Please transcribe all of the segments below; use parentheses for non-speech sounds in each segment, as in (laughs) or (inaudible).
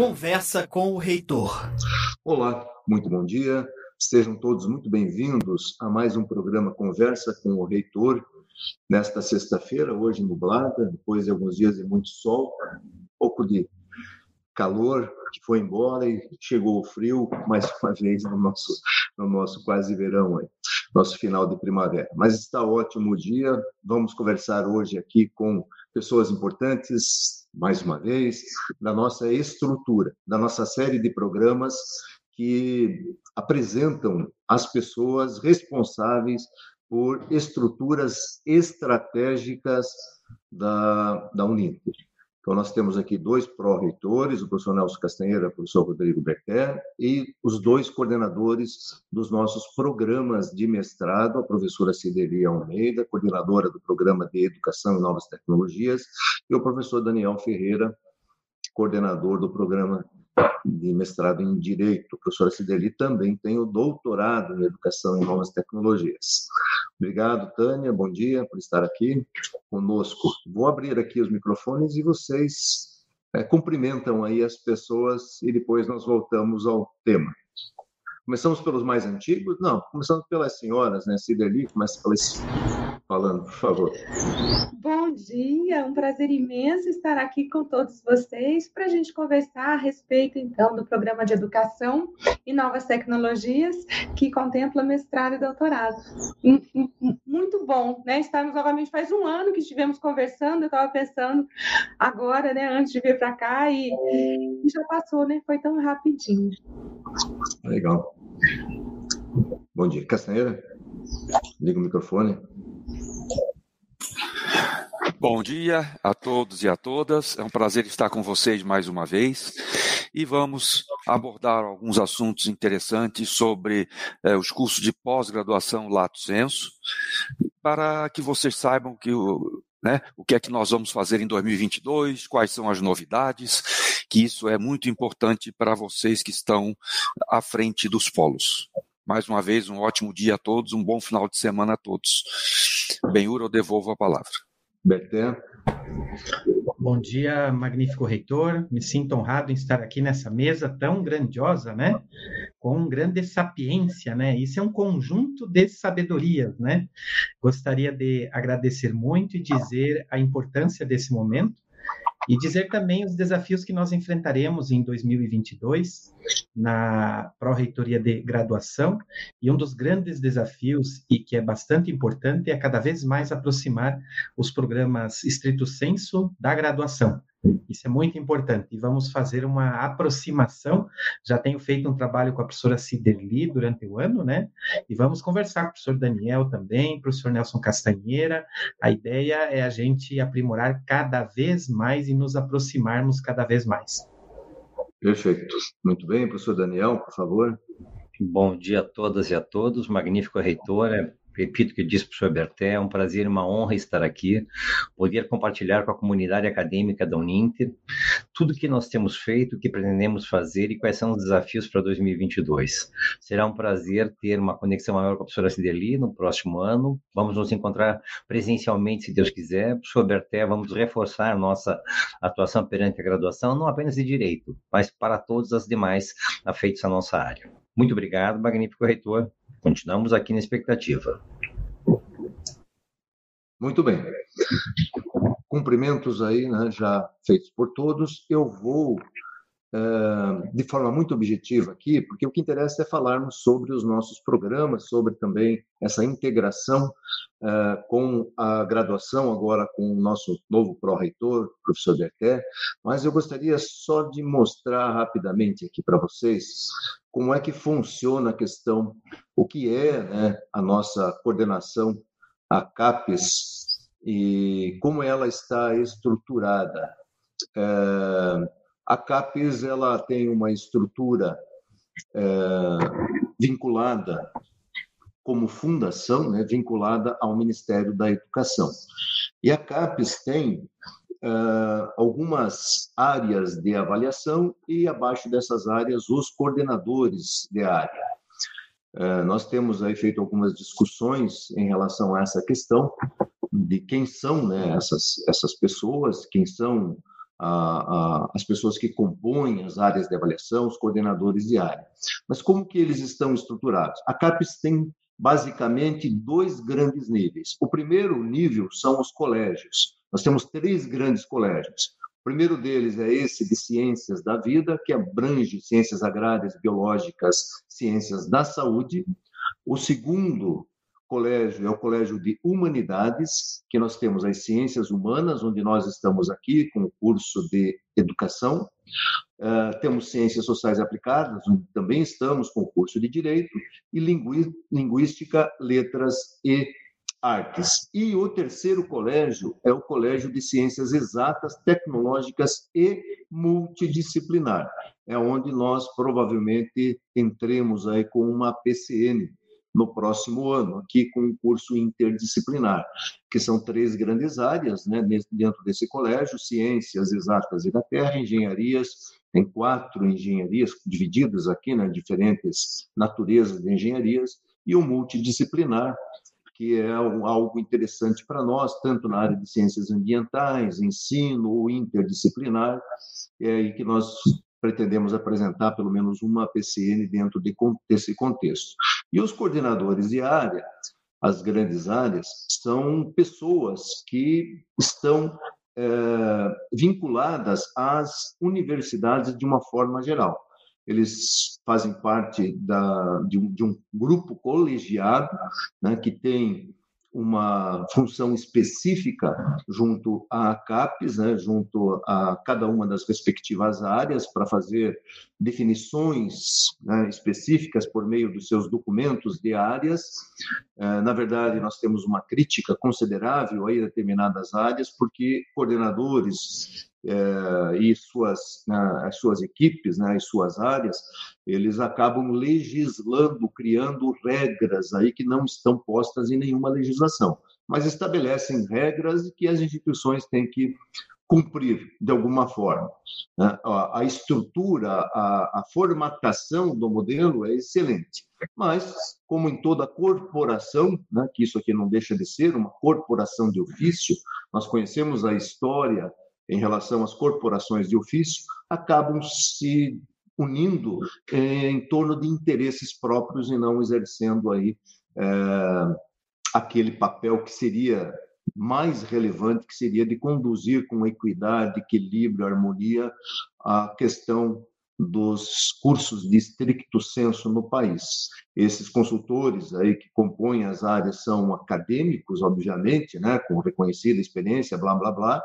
Conversa com o Reitor. Olá, muito bom dia. Sejam todos muito bem-vindos a mais um programa Conversa com o Reitor. Nesta sexta-feira, hoje nublada, depois de alguns dias de muito sol, um pouco de calor que foi embora e chegou o frio mais uma vez no nosso, no nosso quase verão, aí, nosso final de primavera. Mas está ótimo o dia, vamos conversar hoje aqui com pessoas importantes, mais uma vez, da nossa estrutura, da nossa série de programas que apresentam as pessoas responsáveis por estruturas estratégicas da, da. Então, nós temos aqui dois pró-reitores, o professor Nelson Castanheira e o professor Rodrigo Berter, e os dois coordenadores dos nossos programas de mestrado, a professora Cidelia Almeida, coordenadora do Programa de Educação e Novas Tecnologias, e o professor Daniel Ferreira, coordenador do Programa de mestrado em Direito. A professora Cideli também tem o doutorado em Educação e Novas Tecnologias. Obrigado, Tânia, bom dia por estar aqui conosco. Vou abrir aqui os microfones e vocês é, cumprimentam aí as pessoas e depois nós voltamos ao tema. Começamos pelos mais antigos? Não, começamos pelas senhoras, né? Cideli, começa pelas falando, por favor. Bom dia, um prazer imenso estar aqui com todos vocês para a gente conversar a respeito, então, do programa de educação e novas tecnologias que contempla mestrado e doutorado. Muito bom, né? Estamos novamente, faz um ano que estivemos conversando, eu estava pensando agora, né, antes de vir para cá, e, e já passou, né? Foi tão rapidinho. Legal. Bom dia. Castanheira? Liga o microfone. Bom dia a todos e a todas. É um prazer estar com vocês mais uma vez e vamos abordar alguns assuntos interessantes sobre eh, os cursos de pós-graduação Lato Senso, para que vocês saibam que o, né, o que é que nós vamos fazer em 2022, quais são as novidades, que isso é muito importante para vocês que estão à frente dos polos. Mais uma vez, um ótimo dia a todos, um bom final de semana a todos. Benhur, eu devolvo a palavra. Berté. Bom dia, magnífico reitor. Me sinto honrado em estar aqui nessa mesa tão grandiosa, né? Com grande sapiência, né? Isso é um conjunto de sabedorias, né? Gostaria de agradecer muito e dizer a importância desse momento e dizer também os desafios que nós enfrentaremos em 2022 na pró-reitoria de graduação. E um dos grandes desafios, e que é bastante importante, é cada vez mais aproximar os programas estrito senso da graduação. Isso é muito importante. E vamos fazer uma aproximação. Já tenho feito um trabalho com a professora Ciderli durante o ano, né? E vamos conversar com o professor Daniel também, professor Nelson Castanheira. A ideia é a gente aprimorar cada vez mais e nos aproximarmos cada vez mais. Perfeito. Muito bem, professor Daniel, por favor. Bom dia a todas e a todos. Magnífico reitor. É repito o que disse o professor Berté, é um prazer e uma honra estar aqui, poder compartilhar com a comunidade acadêmica da Uninter tudo que nós temos feito, o que pretendemos fazer e quais são os desafios para 2022. Será um prazer ter uma conexão maior com a professora Cideli no próximo ano. Vamos nos encontrar presencialmente, se Deus quiser. Professor Berté, vamos reforçar nossa atuação perante a graduação, não apenas de direito, mas para todas as demais afeitos à nossa área. Muito obrigado, magnífico reitor. Continuamos aqui na expectativa. Muito bem. Cumprimentos aí, né, já feitos por todos. Eu vou uh, de forma muito objetiva aqui, porque o que interessa é falarmos sobre os nossos programas, sobre também essa integração uh, com a graduação, agora com o nosso novo pró-reitor, professor Berquer. Mas eu gostaria só de mostrar rapidamente aqui para vocês como é que funciona a questão, o que é né, a nossa coordenação, a CAPES, e como ela está estruturada. É, a CAPES ela tem uma estrutura é, vinculada como fundação, né, vinculada ao Ministério da Educação. E a CAPES tem uh, algumas áreas de avaliação e, abaixo dessas áreas, os coordenadores de área. Uh, nós temos aí feito algumas discussões em relação a essa questão de quem são né, essas, essas pessoas, quem são a, a, as pessoas que compõem as áreas de avaliação, os coordenadores de área. Mas como que eles estão estruturados? A CAPES tem basicamente dois grandes níveis. O primeiro nível são os colégios. Nós temos três grandes colégios. O primeiro deles é esse de ciências da vida, que abrange ciências agrárias, biológicas, ciências da saúde. O segundo colégio é o Colégio de Humanidades, que nós temos as ciências humanas, onde nós estamos aqui com o curso de educação. Uh, temos ciências sociais aplicadas, onde também estamos com o curso de direito, e linguística, letras e artes. E o terceiro colégio é o Colégio de Ciências Exatas, Tecnológicas e Multidisciplinar. É onde nós provavelmente entremos aí com uma PCN, no próximo ano, aqui com um curso interdisciplinar, que são três grandes áreas né, dentro desse colégio: ciências exatas e da terra, engenharias, tem quatro engenharias divididas aqui, né, diferentes naturezas de engenharias, e o multidisciplinar, que é algo interessante para nós, tanto na área de ciências ambientais, ensino ou interdisciplinar, é, e que nós pretendemos apresentar pelo menos uma PCN dentro de, desse contexto. E os coordenadores de área, as grandes áreas, são pessoas que estão é, vinculadas às universidades de uma forma geral. Eles fazem parte da, de, um, de um grupo colegiado né, que tem uma função específica junto à CAPES, né, junto a cada uma das respectivas áreas, para fazer definições né, específicas por meio dos seus documentos de áreas. É, na verdade, nós temos uma crítica considerável a determinadas áreas, porque coordenadores é, e suas, né, as suas equipes, né, as suas áreas, eles acabam legislando, criando regras aí que não estão postas em nenhuma legislação, mas estabelecem regras que as instituições têm que cumprir de alguma forma. Né? A estrutura, a, a formatação do modelo é excelente, mas, como em toda corporação, né, que isso aqui não deixa de ser uma corporação de ofício, nós conhecemos a história em relação às corporações de ofício, acabam se unindo em torno de interesses próprios e não exercendo aí é, aquele papel que seria mais relevante, que seria de conduzir com equidade, equilíbrio, harmonia a questão dos cursos de estricto senso no país. Esses consultores aí que compõem as áreas são acadêmicos, obviamente, né, com reconhecida experiência, blá blá blá.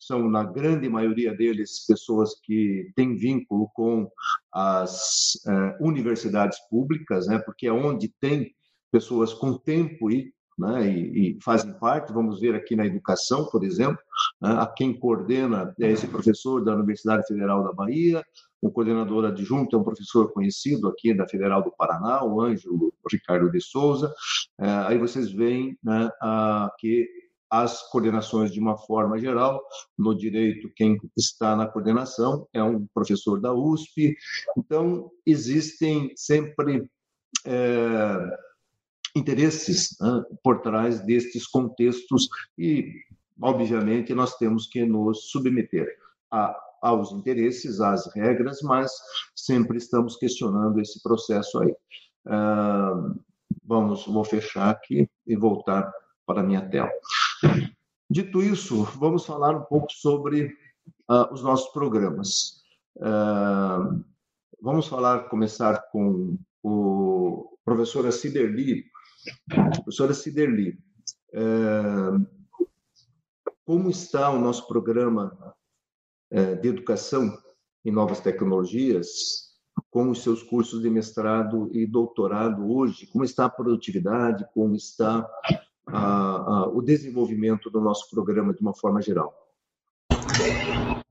São na grande maioria deles pessoas que têm vínculo com as eh, universidades públicas, né, porque é onde tem pessoas com tempo e né, e, e, fazem parte, vamos ver aqui na educação, por exemplo, né, a quem coordena é esse professor da Universidade Federal da Bahia, o coordenador adjunto é um professor conhecido aqui da Federal do Paraná, o Ângelo Ricardo de Souza. É, aí vocês veem né, que as coordenações de uma forma geral. No direito, quem está na coordenação é um professor da USP. Então, existem sempre é, interesses né, por trás destes contextos e, obviamente, nós temos que nos submeter a aos interesses, às regras, mas sempre estamos questionando esse processo aí. Uh, vamos, vou fechar aqui e voltar para a minha tela. Dito isso, vamos falar um pouco sobre uh, os nossos programas. Uh, vamos falar, começar com o professora Ciderli. Professora Ciderli, como está o nosso programa de educação em novas tecnologias, com os seus cursos de mestrado e doutorado hoje, como está a produtividade, como está a, a, o desenvolvimento do nosso programa de uma forma geral.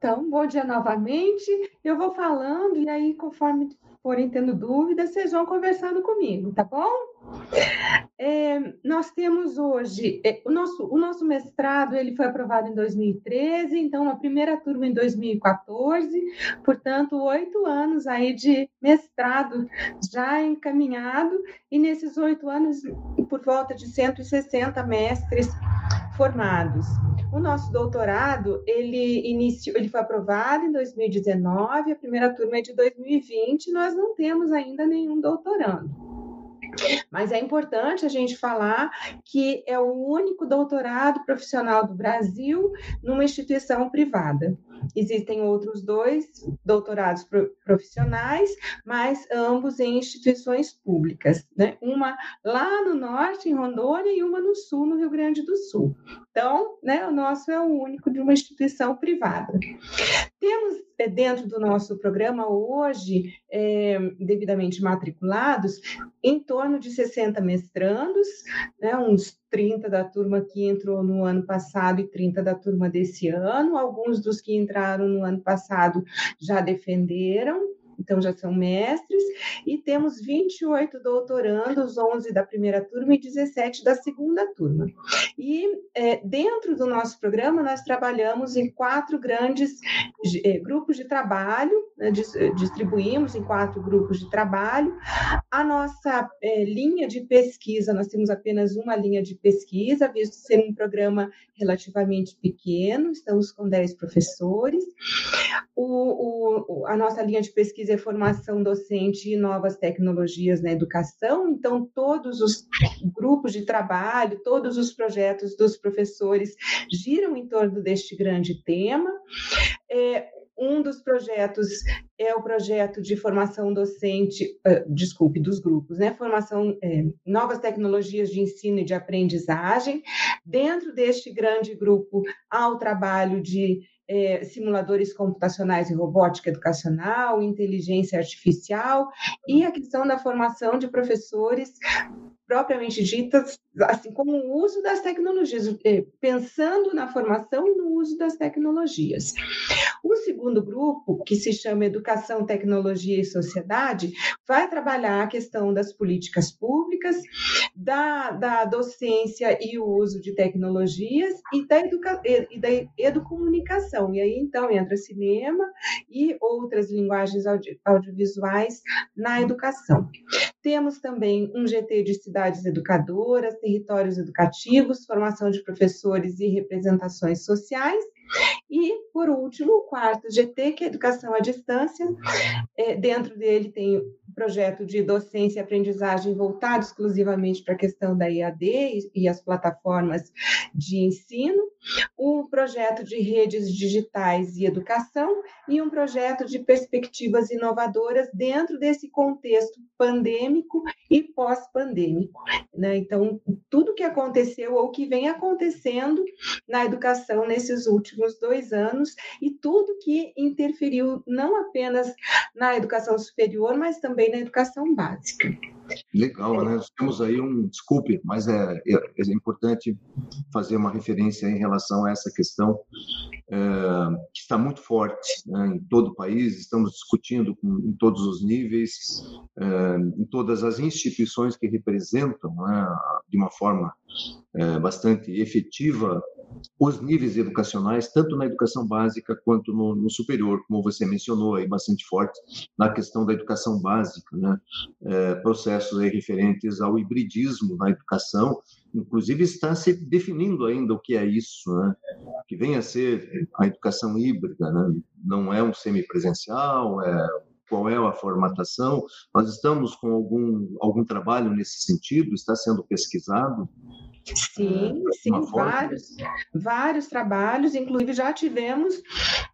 Então, bom dia novamente. Eu vou falando e aí, conforme forem tendo dúvidas, vocês vão conversando comigo, tá bom? É, nós temos hoje é, o nosso o nosso mestrado ele foi aprovado em 2013, então a primeira turma em 2014, portanto oito anos aí de mestrado já encaminhado e nesses oito anos por volta de 160 mestres formados. O nosso doutorado, ele iniciou, ele foi aprovado em 2019, a primeira turma é de 2020, nós não temos ainda nenhum doutorando. Mas é importante a gente falar que é o único doutorado profissional do Brasil numa instituição privada. Existem outros dois doutorados profissionais, mas ambos em instituições públicas, né? Uma lá no norte, em Rondônia, e uma no sul, no Rio Grande do Sul. Então, né, o nosso é o único de uma instituição privada. Temos é, dentro do nosso programa hoje, é, devidamente matriculados, em torno de 60 mestrandos, né, uns 30 da turma que entrou no ano passado e 30 da turma desse ano. Alguns dos que entraram no ano passado já defenderam então já são mestres, e temos 28 doutorandos, 11 da primeira turma e 17 da segunda turma. E é, dentro do nosso programa, nós trabalhamos em quatro grandes é, grupos de trabalho, né, distribuímos em quatro grupos de trabalho. A nossa é, linha de pesquisa, nós temos apenas uma linha de pesquisa, visto ser um programa relativamente pequeno, estamos com 10 professores. O, o, a nossa linha de pesquisa é formação docente e novas tecnologias na educação, então todos os grupos de trabalho, todos os projetos dos professores giram em torno deste grande tema. É, um dos projetos é o projeto de formação docente, uh, desculpe, dos grupos, né? Formação, é, novas tecnologias de ensino e de aprendizagem. Dentro deste grande grupo, há o trabalho de é, simuladores computacionais e robótica educacional, inteligência artificial e a questão da formação de professores propriamente ditas, assim como o uso das tecnologias, é, pensando na formação e no uso das tecnologias. O segundo grupo, que se chama Educação, Tecnologia e Sociedade, vai trabalhar a questão das políticas públicas, da, da docência e o uso de tecnologias e da, educa, e da educomunicação. E aí, então, entra cinema e outras linguagens audio, audiovisuais na educação. Temos também um GT de cidades educadoras, territórios educativos, formação de professores e representações sociais. E, por último, o quarto GT, que é Educação à Distância. É, dentro dele tem o projeto de docência e aprendizagem voltado exclusivamente para a questão da EAD e, e as plataformas de ensino um projeto de redes digitais e educação e um projeto de perspectivas inovadoras dentro desse contexto pandêmico e pós-pandêmico. Né? Então, tudo que aconteceu ou que vem acontecendo na educação nesses últimos dois anos e tudo que interferiu não apenas na educação superior, mas também na educação básica. Legal, né? Nós temos aí um, desculpe, mas é, é, é, importante fazer uma referência em relação a essa questão é, que está muito forte né, em todo o país. Estamos discutindo em todos os níveis, é, em todas as instituições que representam, né, de uma forma é, bastante efetiva os níveis educacionais, tanto na educação básica quanto no, no, superior, como você mencionou aí bastante forte na questão da educação básica, né? É, processos referentes ao hibridismo na educação, inclusive está se definindo ainda o que é isso, né? Que vem a ser a educação híbrida, né? Não é um semipresencial, é qual é a formatação. Nós estamos com algum algum trabalho nesse sentido, está sendo pesquisado. Sim, sim, vários, vários trabalhos, inclusive já tivemos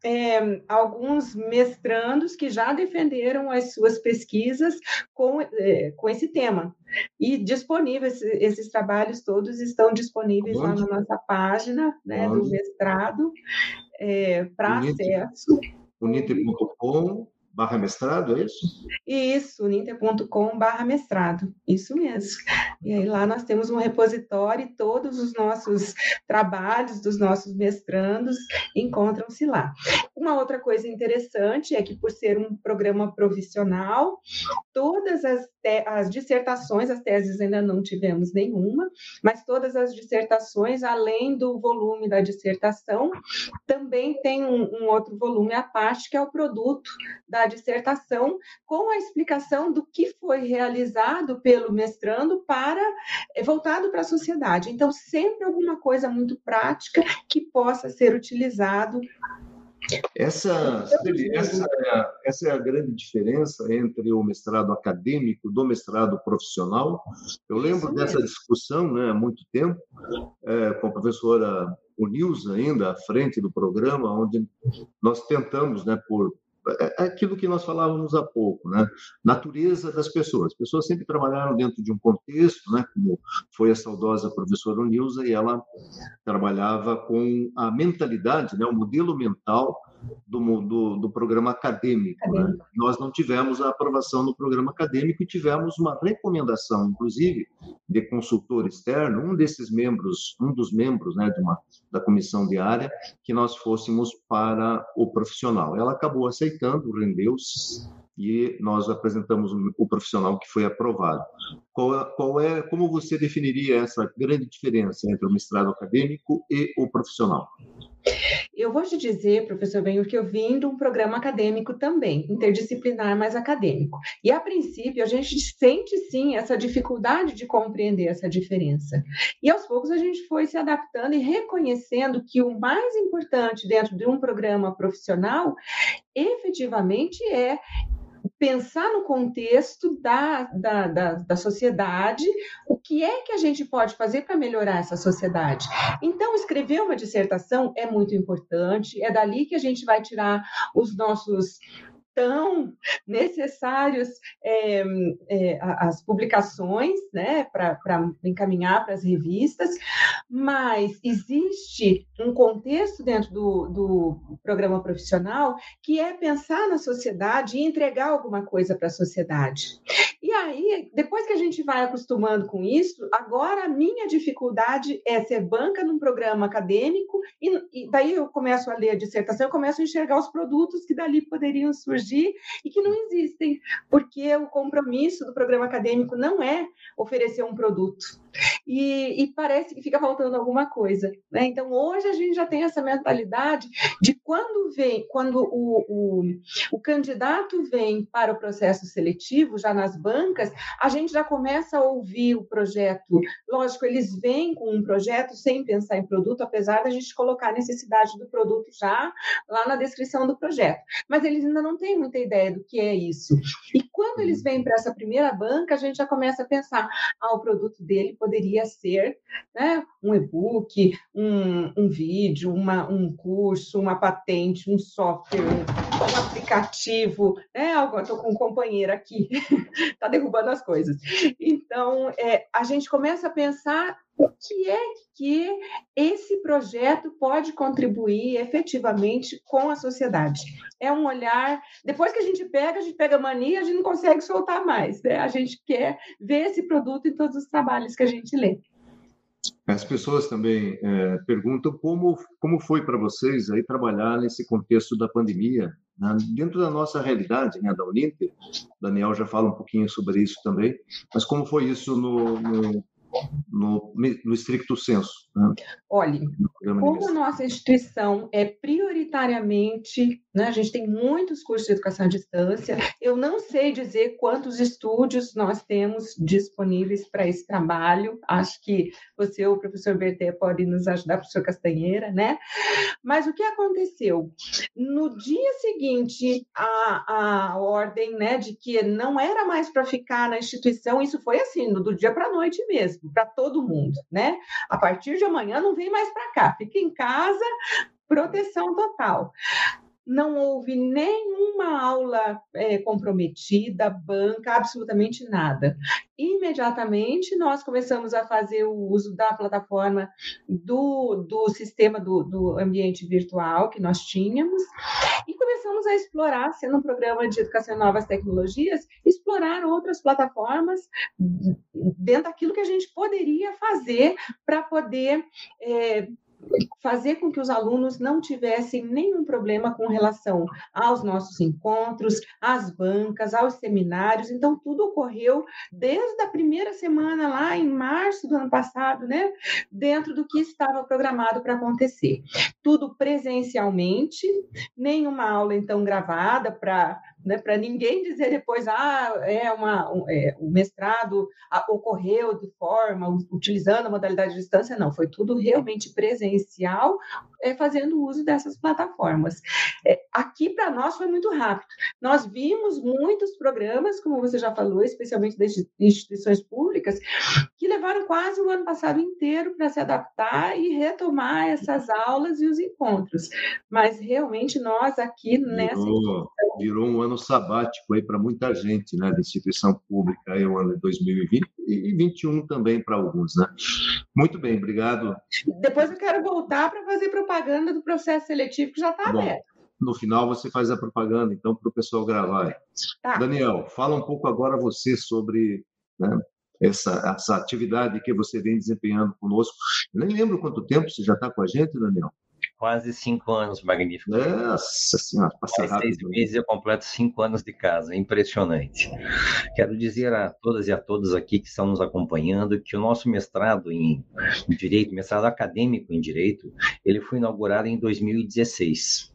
é, alguns mestrandos que já defenderam as suas pesquisas com, é, com esse tema. E disponíveis, esses trabalhos todos estão disponíveis lá na nossa página né, do mestrado é, para acesso. Unite.com barra mestrado, é isso? Isso, ninter.com barra mestrado, isso mesmo. E aí lá nós temos um repositório todos os nossos trabalhos dos nossos mestrandos encontram-se lá. Uma outra coisa interessante é que por ser um programa profissional, todas as, as dissertações, as teses ainda não tivemos nenhuma, mas todas as dissertações, além do volume da dissertação, também tem um, um outro volume à parte, que é o produto da dissertação, com a explicação do que foi realizado pelo mestrando para eh, voltado para a sociedade. Então, sempre alguma coisa muito prática que possa ser utilizado essa, essa, é a, essa é a grande diferença entre o mestrado acadêmico do mestrado profissional. Eu lembro dessa discussão né, há muito tempo, é, com a professora Unilza, ainda à frente do programa, onde nós tentamos, né, por aquilo que nós falávamos há pouco, né? Natureza das pessoas. As pessoas sempre trabalharam dentro de um contexto, né? Como foi a saudosa professora Nilza, e ela trabalhava com a mentalidade, né? O modelo mental do, do, do programa acadêmico. Né? Nós não tivemos a aprovação do programa acadêmico e tivemos uma recomendação, inclusive, de consultor externo, um desses membros, um dos membros né, de uma, da comissão diária, que nós fôssemos para o profissional. Ela acabou aceitando, rendeu-se e nós apresentamos o profissional que foi aprovado. Qual, é, qual, é, como você definiria essa grande diferença entre o mestrado acadêmico e o profissional? Eu vou te dizer, professor Benhur, que eu vim de um programa acadêmico também, interdisciplinar, mas acadêmico. E, a princípio, a gente sente, sim, essa dificuldade de compreender essa diferença. E, aos poucos, a gente foi se adaptando e reconhecendo que o mais importante dentro de um programa profissional, efetivamente, é pensar no contexto da, da, da, da, sociedade, o que é que a gente pode fazer para melhorar essa sociedade. Então, escrever uma dissertação é muito importante, é dali que a gente vai tirar os nossos tão necessários é, é, as publicações, né, para encaminhar para as revistas, mas existe um contexto dentro do, do programa profissional que é pensar na sociedade e entregar alguma coisa para a sociedade. E aí, depois que a gente vai acostumando com isso, agora a minha dificuldade é ser banca num programa acadêmico, e, e daí eu começo a ler a dissertação, eu começo a enxergar os produtos que dali poderiam surgir e que não existem, porque o compromisso do programa acadêmico não é oferecer um produto. E, e, parece que fica faltando alguma coisa. Né? Então, hoje a gente já tem essa mentalidade de quando vem, quando o, o, o candidato vem para o processo seletivo, já nas bancas, a gente já começa a ouvir o projeto. Lógico, eles vêm com um projeto sem pensar em produto, apesar da gente colocar a necessidade do produto já lá na descrição do projeto. Mas eles ainda não têm muita ideia do que é isso. E quando eles vêm para essa primeira banca, a gente já começa a pensar: ah, o produto dele poderia ser né, um e-book, um, um vídeo, uma, um curso, uma patente, um software, um aplicativo, né? Estou com um companheiro aqui, está (laughs) derrubando as coisas. Então, é, a gente começa a pensar o que é que esse projeto pode contribuir efetivamente com a sociedade. É um olhar. Depois que a gente pega, a gente pega mania, a gente não consegue soltar mais. Né? A gente quer ver esse produto em todos os trabalhos que a gente lê. As pessoas também é, perguntam como, como foi para vocês aí trabalhar nesse contexto da pandemia, né? dentro da nossa realidade, né, da Uninter. Daniel já fala um pouquinho sobre isso também, mas como foi isso no, no no, no estricto senso. Né? Olhe, como a nossa instituição é prioritariamente, né, a gente tem muitos cursos de educação à distância, eu não sei dizer quantos estúdios nós temos disponíveis para esse trabalho, acho que você ou o professor Berté pode nos ajudar, professor Castanheira, né? Mas o que aconteceu? No dia seguinte à, à ordem né, de que não era mais para ficar na instituição, isso foi assim, do dia para a noite mesmo, para todo mundo, né? A partir de amanhã não vem mais para cá, fica em casa, proteção total. Não houve nenhuma aula é, comprometida, banca, absolutamente nada. Imediatamente nós começamos a fazer o uso da plataforma do, do sistema do, do ambiente virtual que nós tínhamos e começamos a explorar, sendo um programa de educação em novas tecnologias, explorar outras plataformas dentro daquilo que a gente poderia fazer para poder é, fazer com que os alunos não tivessem nenhum problema com relação aos nossos encontros, às bancas, aos seminários. Então, tudo ocorreu desde a primeira semana, lá em março do ano passado, né? Dentro do que estava programado para acontecer. Tudo presencialmente, nenhuma aula, então, gravada para né, para ninguém dizer depois, ah, é uma, um, é, o mestrado ocorreu de forma, utilizando a modalidade de distância, não, foi tudo realmente presencial, é, fazendo uso dessas plataformas. É, aqui, para nós, foi muito rápido. Nós vimos muitos programas, como você já falou, especialmente das instituições públicas, que levaram quase o ano passado inteiro para se adaptar e retomar essas aulas e os encontros. Mas, realmente, nós aqui nessa... Virou, virou um ano ano sabático aí para muita gente, né, da instituição pública, aí o ano de 2020 e 2021 também para alguns, né? Muito bem, obrigado. Depois eu quero voltar para fazer propaganda do processo seletivo que já está aberto. No final você faz a propaganda, então, para o pessoal gravar. Tá. Daniel, fala um pouco agora você sobre né, essa, essa atividade que você vem desempenhando conosco. Eu nem lembro quanto tempo você já está com a gente, Daniel quase cinco anos, magnífico. Nossa senhora, passa rápido. seis meses eu completo cinco anos de casa, impressionante. Quero dizer a todas e a todos aqui que estão nos acompanhando que o nosso mestrado em Direito, mestrado acadêmico em Direito, ele foi inaugurado em 2016.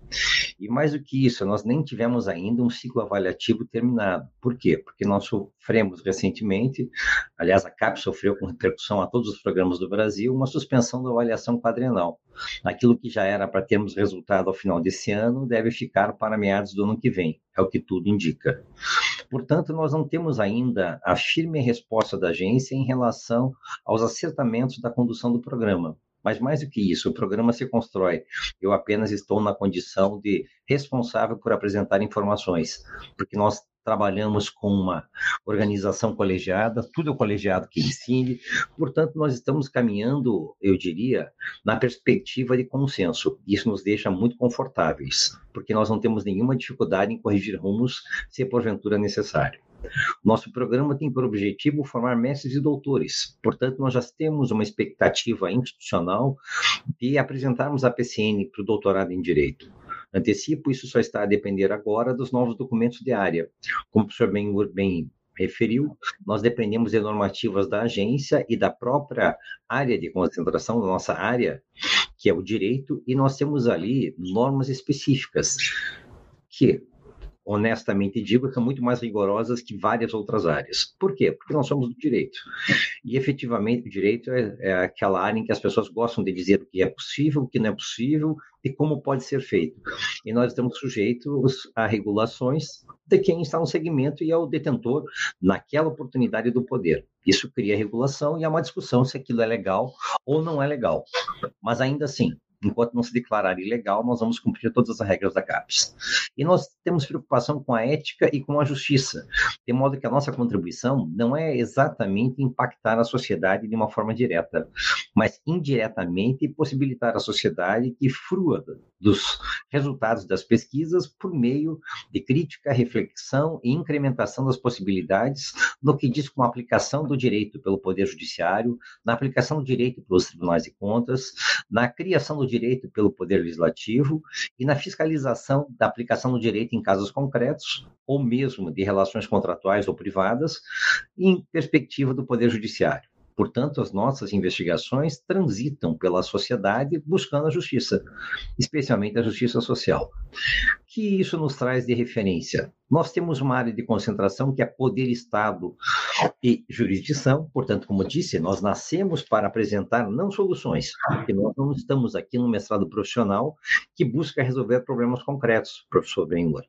E mais do que isso, nós nem tivemos ainda um ciclo avaliativo terminado. Por quê? Porque nós sofremos recentemente, aliás, a CAP sofreu com repercussão a todos os programas do Brasil, uma suspensão da avaliação quadrenal. Aquilo que já era para termos resultado ao final desse ano deve ficar para meados do ano que vem, é o que tudo indica. Portanto, nós não temos ainda a firme resposta da agência em relação aos acertamentos da condução do programa. Mas mais do que isso, o programa se constrói. Eu apenas estou na condição de responsável por apresentar informações, porque nós trabalhamos com uma organização colegiada, tudo é o colegiado que ensine, portanto, nós estamos caminhando, eu diria, na perspectiva de consenso. Isso nos deixa muito confortáveis, porque nós não temos nenhuma dificuldade em corrigir rumos se porventura necessário. Nosso programa tem por objetivo formar mestres e doutores, portanto, nós já temos uma expectativa institucional de apresentarmos a PCN para o doutorado em Direito. Antecipo, isso só está a depender agora dos novos documentos de área. Como o professor bem, bem referiu, nós dependemos de normativas da agência e da própria área de concentração, da nossa área, que é o direito, e nós temos ali normas específicas que honestamente digo, são muito mais rigorosas que várias outras áreas. Por quê? Porque nós somos do direito. E efetivamente o direito é, é, aquela área em que as pessoas gostam de dizer o que é possível, o que não é possível e como pode ser feito. E nós estamos sujeitos a regulações de quem está no segmento e é o detentor naquela oportunidade do poder. Isso cria regulação e há uma discussão se aquilo é legal ou não é legal. Mas ainda assim, enquanto não se declarar ilegal, nós vamos cumprir todas as regras da CAPES. E nós temos preocupação com a ética e com a justiça, de modo que a nossa contribuição não é exatamente impactar a sociedade de uma forma direta, mas indiretamente possibilitar a sociedade que frua dos resultados das pesquisas por meio de crítica, reflexão e incrementação das possibilidades no que diz com a aplicação do direito pelo Poder Judiciário, na aplicação do direito pelos tribunais de contas, na criação do direito pelo Poder Legislativo e na fiscalização da aplicação do direito em casos concretos, ou mesmo de relações contratuais ou privadas, em perspectiva do Poder Judiciário. Portanto, as nossas investigações transitam pela sociedade buscando a justiça, especialmente a justiça social. Que isso nos traz de referência? Nós temos uma área de concentração que é poder, Estado e jurisdição. Portanto, como disse, nós nascemos para apresentar não soluções, porque nós não estamos aqui no mestrado profissional que busca resolver problemas concretos, professor Benhur.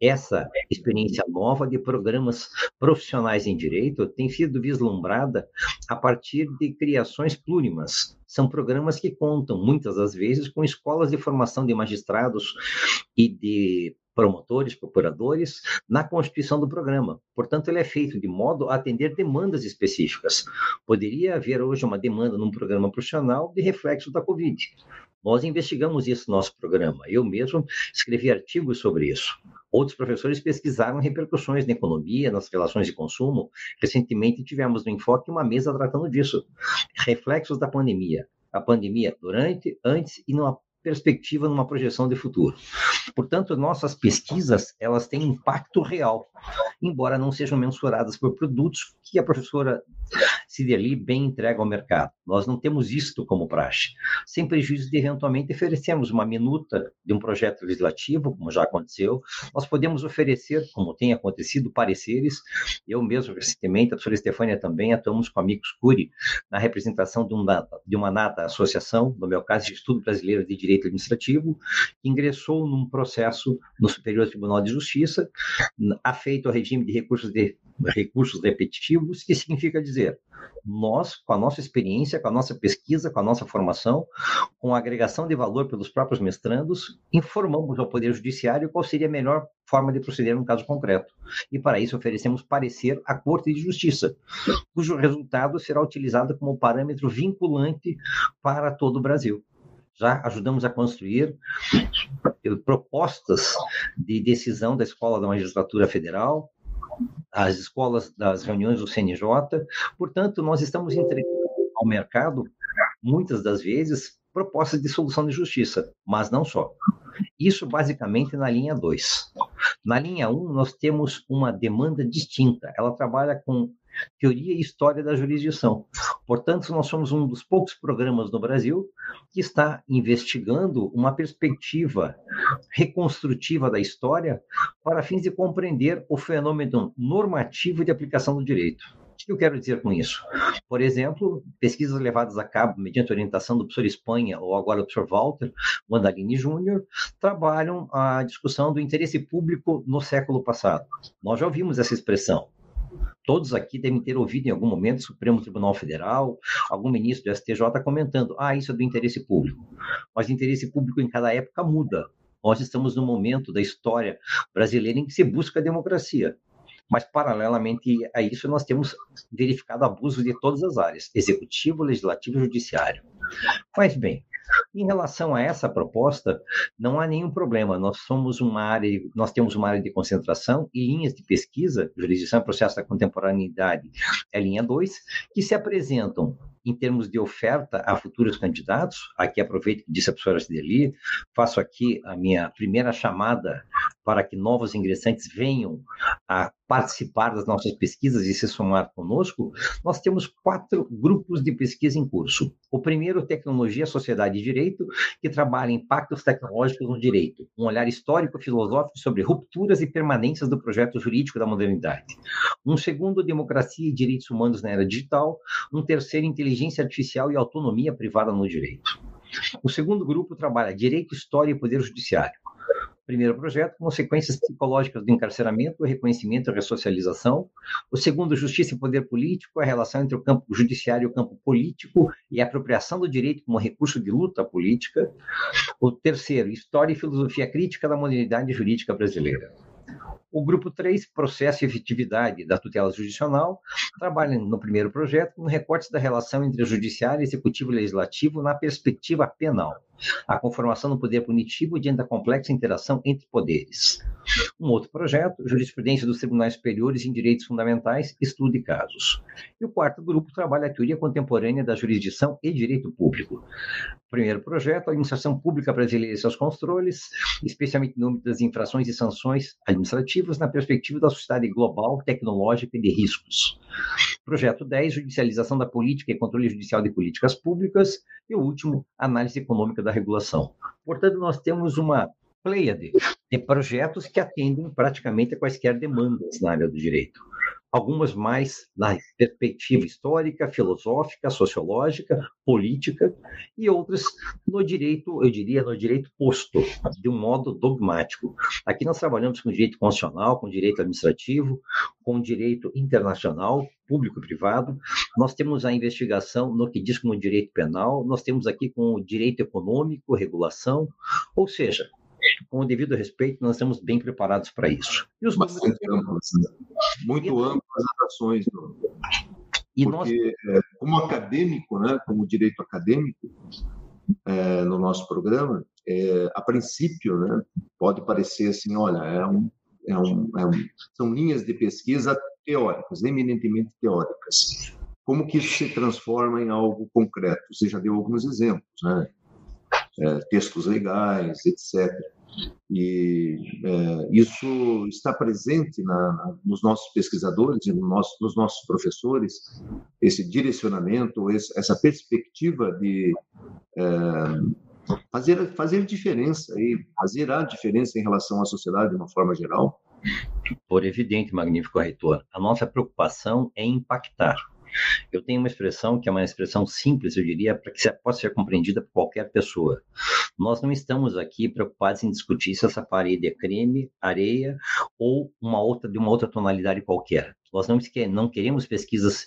Essa experiência nova de programas profissionais em direito tem sido vislumbrada a partir de criações plurimas. São programas que contam, muitas das vezes, com escolas de formação de magistrados e de promotores, procuradores, na constituição do programa. Portanto, ele é feito de modo a atender demandas específicas. Poderia haver hoje uma demanda num programa profissional de reflexo da Covid. Nós investigamos isso no nosso programa. Eu mesmo escrevi artigos sobre isso. Outros professores pesquisaram repercussões na economia, nas relações de consumo. Recentemente tivemos no Enfoque uma mesa tratando disso. Reflexos da pandemia. A pandemia durante, antes e numa perspectiva numa projeção de futuro. Portanto, nossas pesquisas, elas têm impacto real, embora não sejam mensuradas por produtos que a professora Ciderli bem entrega ao mercado. Nós não temos isto como praxe, sem prejuízo de eventualmente oferecermos uma minuta de um projeto legislativo, como já aconteceu, nós podemos oferecer, como tem acontecido, pareceres. Eu mesmo, recentemente, a professora Estefânia também, atuamos com Amigos Curi na representação de, de uma nata associação, no meu caso, de Estudo Brasileiro de Direito Administrativo, que ingressou num processo no Superior Tribunal de Justiça, afeito ao regime de recursos de recursos repetitivos, que significa dizer, nós, com a nossa experiência, com a nossa pesquisa, com a nossa formação, com a agregação de valor pelos próprios mestrandos, informamos ao Poder Judiciário qual seria a melhor forma de proceder no caso concreto. E para isso oferecemos parecer à Corte de Justiça, cujo resultado será utilizado como parâmetro vinculante para todo o Brasil já ajudamos a construir propostas de decisão da Escola da Magistratura Federal, as escolas das reuniões do CNJ. Portanto, nós estamos entregando ao mercado, muitas das vezes, propostas de solução de justiça, mas não só. Isso basicamente na linha 2. Na linha 1, um, nós temos uma demanda distinta. Ela trabalha com teoria e história da jurisdição. Portanto, nós somos um dos poucos programas no Brasil que está investigando uma perspectiva reconstrutiva da história para fins de compreender o fenômeno normativo de aplicação do direito. O que eu quero dizer com isso? Por exemplo, pesquisas levadas a cabo mediante orientação do professor Espanha ou agora do professor Walter Mandalini Júnior trabalham a discussão do interesse público no século passado. Nós já ouvimos essa expressão todos aqui devem ter ouvido em algum momento o Supremo Tribunal Federal, algum ministro do STJ comentando: ah, isso é do interesse público. Mas interesse público em cada época muda. Nós estamos num momento da história brasileira em que se busca a democracia. Mas, paralelamente a isso, nós temos verificado abuso de todas as áreas: executivo, legislativo e judiciário. Mas, bem, em relação a essa proposta, não há nenhum problema. Nós somos uma área, nós temos uma área de concentração e linhas de pesquisa, jurisdição e processo da contemporaneidade é linha 2, que se apresentam em termos de oferta a futuros candidatos. Aqui aproveito que disse a professora Sideli, faço aqui a minha primeira chamada para que novos ingressantes venham a participar das nossas pesquisas e se somar conosco, nós temos quatro grupos de pesquisa em curso. O primeiro, Tecnologia, Sociedade e Direito, que trabalha impactos tecnológicos no direito, um olhar histórico-filosófico sobre rupturas e permanências do projeto jurídico da modernidade. Um segundo, Democracia e Direitos Humanos na Era Digital. Um terceiro, Inteligência Artificial e Autonomia Privada no Direito. O segundo grupo trabalha Direito, História e Poder Judiciário primeiro projeto, consequências psicológicas do encarceramento, reconhecimento e ressocialização. O segundo, justiça e poder político, a relação entre o campo judiciário e o campo político e a apropriação do direito como recurso de luta política. O terceiro, história e filosofia crítica da modernidade jurídica brasileira. O grupo 3, processo e efetividade da tutela judicial, trabalha no primeiro projeto com recortes da relação entre o judiciário, executivo e legislativo na perspectiva penal a conformação do poder punitivo diante da complexa interação entre poderes. Um outro projeto, jurisprudência dos tribunais superiores em direitos fundamentais, estudo de casos. E o quarto grupo trabalha a teoria contemporânea da jurisdição e direito público. Primeiro projeto, a administração pública brasileira e seus controles, especialmente no âmbito das infrações e sanções administrativas, na perspectiva da sociedade global, tecnológica e de riscos. Projeto 10, judicialização da política e controle judicial de políticas públicas. E o último, análise econômica da regulação. Portanto, nós temos uma pleiade de projetos que atendem praticamente a quaisquer demandas na área do direito algumas mais na perspectiva histórica, filosófica, sociológica, política, e outras no direito, eu diria, no direito posto, de um modo dogmático. Aqui nós trabalhamos com direito constitucional, com direito administrativo, com direito internacional, público e privado. Nós temos a investigação no que diz como direito penal, nós temos aqui com o direito econômico, regulação, ou seja, com o devido respeito, nós estamos bem preparados para isso. E os Bastante amplas, né? muito amplas as ações. E Porque, nós... É, como acadêmico, né, como direito acadêmico, é, no nosso programa, é, a princípio, né, pode parecer assim, olha, é um, é um, é um, são linhas de pesquisa teóricas, eminentemente teóricas. Como que isso se transforma em algo concreto? Você já deu alguns exemplos, né? É, textos legais, etc. E é, isso está presente na, na, nos nossos pesquisadores e no nosso, nos nossos professores, esse direcionamento, esse, essa perspectiva de é, fazer, fazer diferença e fazer a diferença em relação à sociedade de uma forma geral. Por evidente, magnífico reitor, a nossa preocupação é impactar eu tenho uma expressão que é uma expressão simples, eu diria, para que possa ser compreendida por qualquer pessoa. Nós não estamos aqui preocupados em discutir se essa parede é creme, areia ou uma outra de uma outra tonalidade qualquer. Nós não, não queremos pesquisas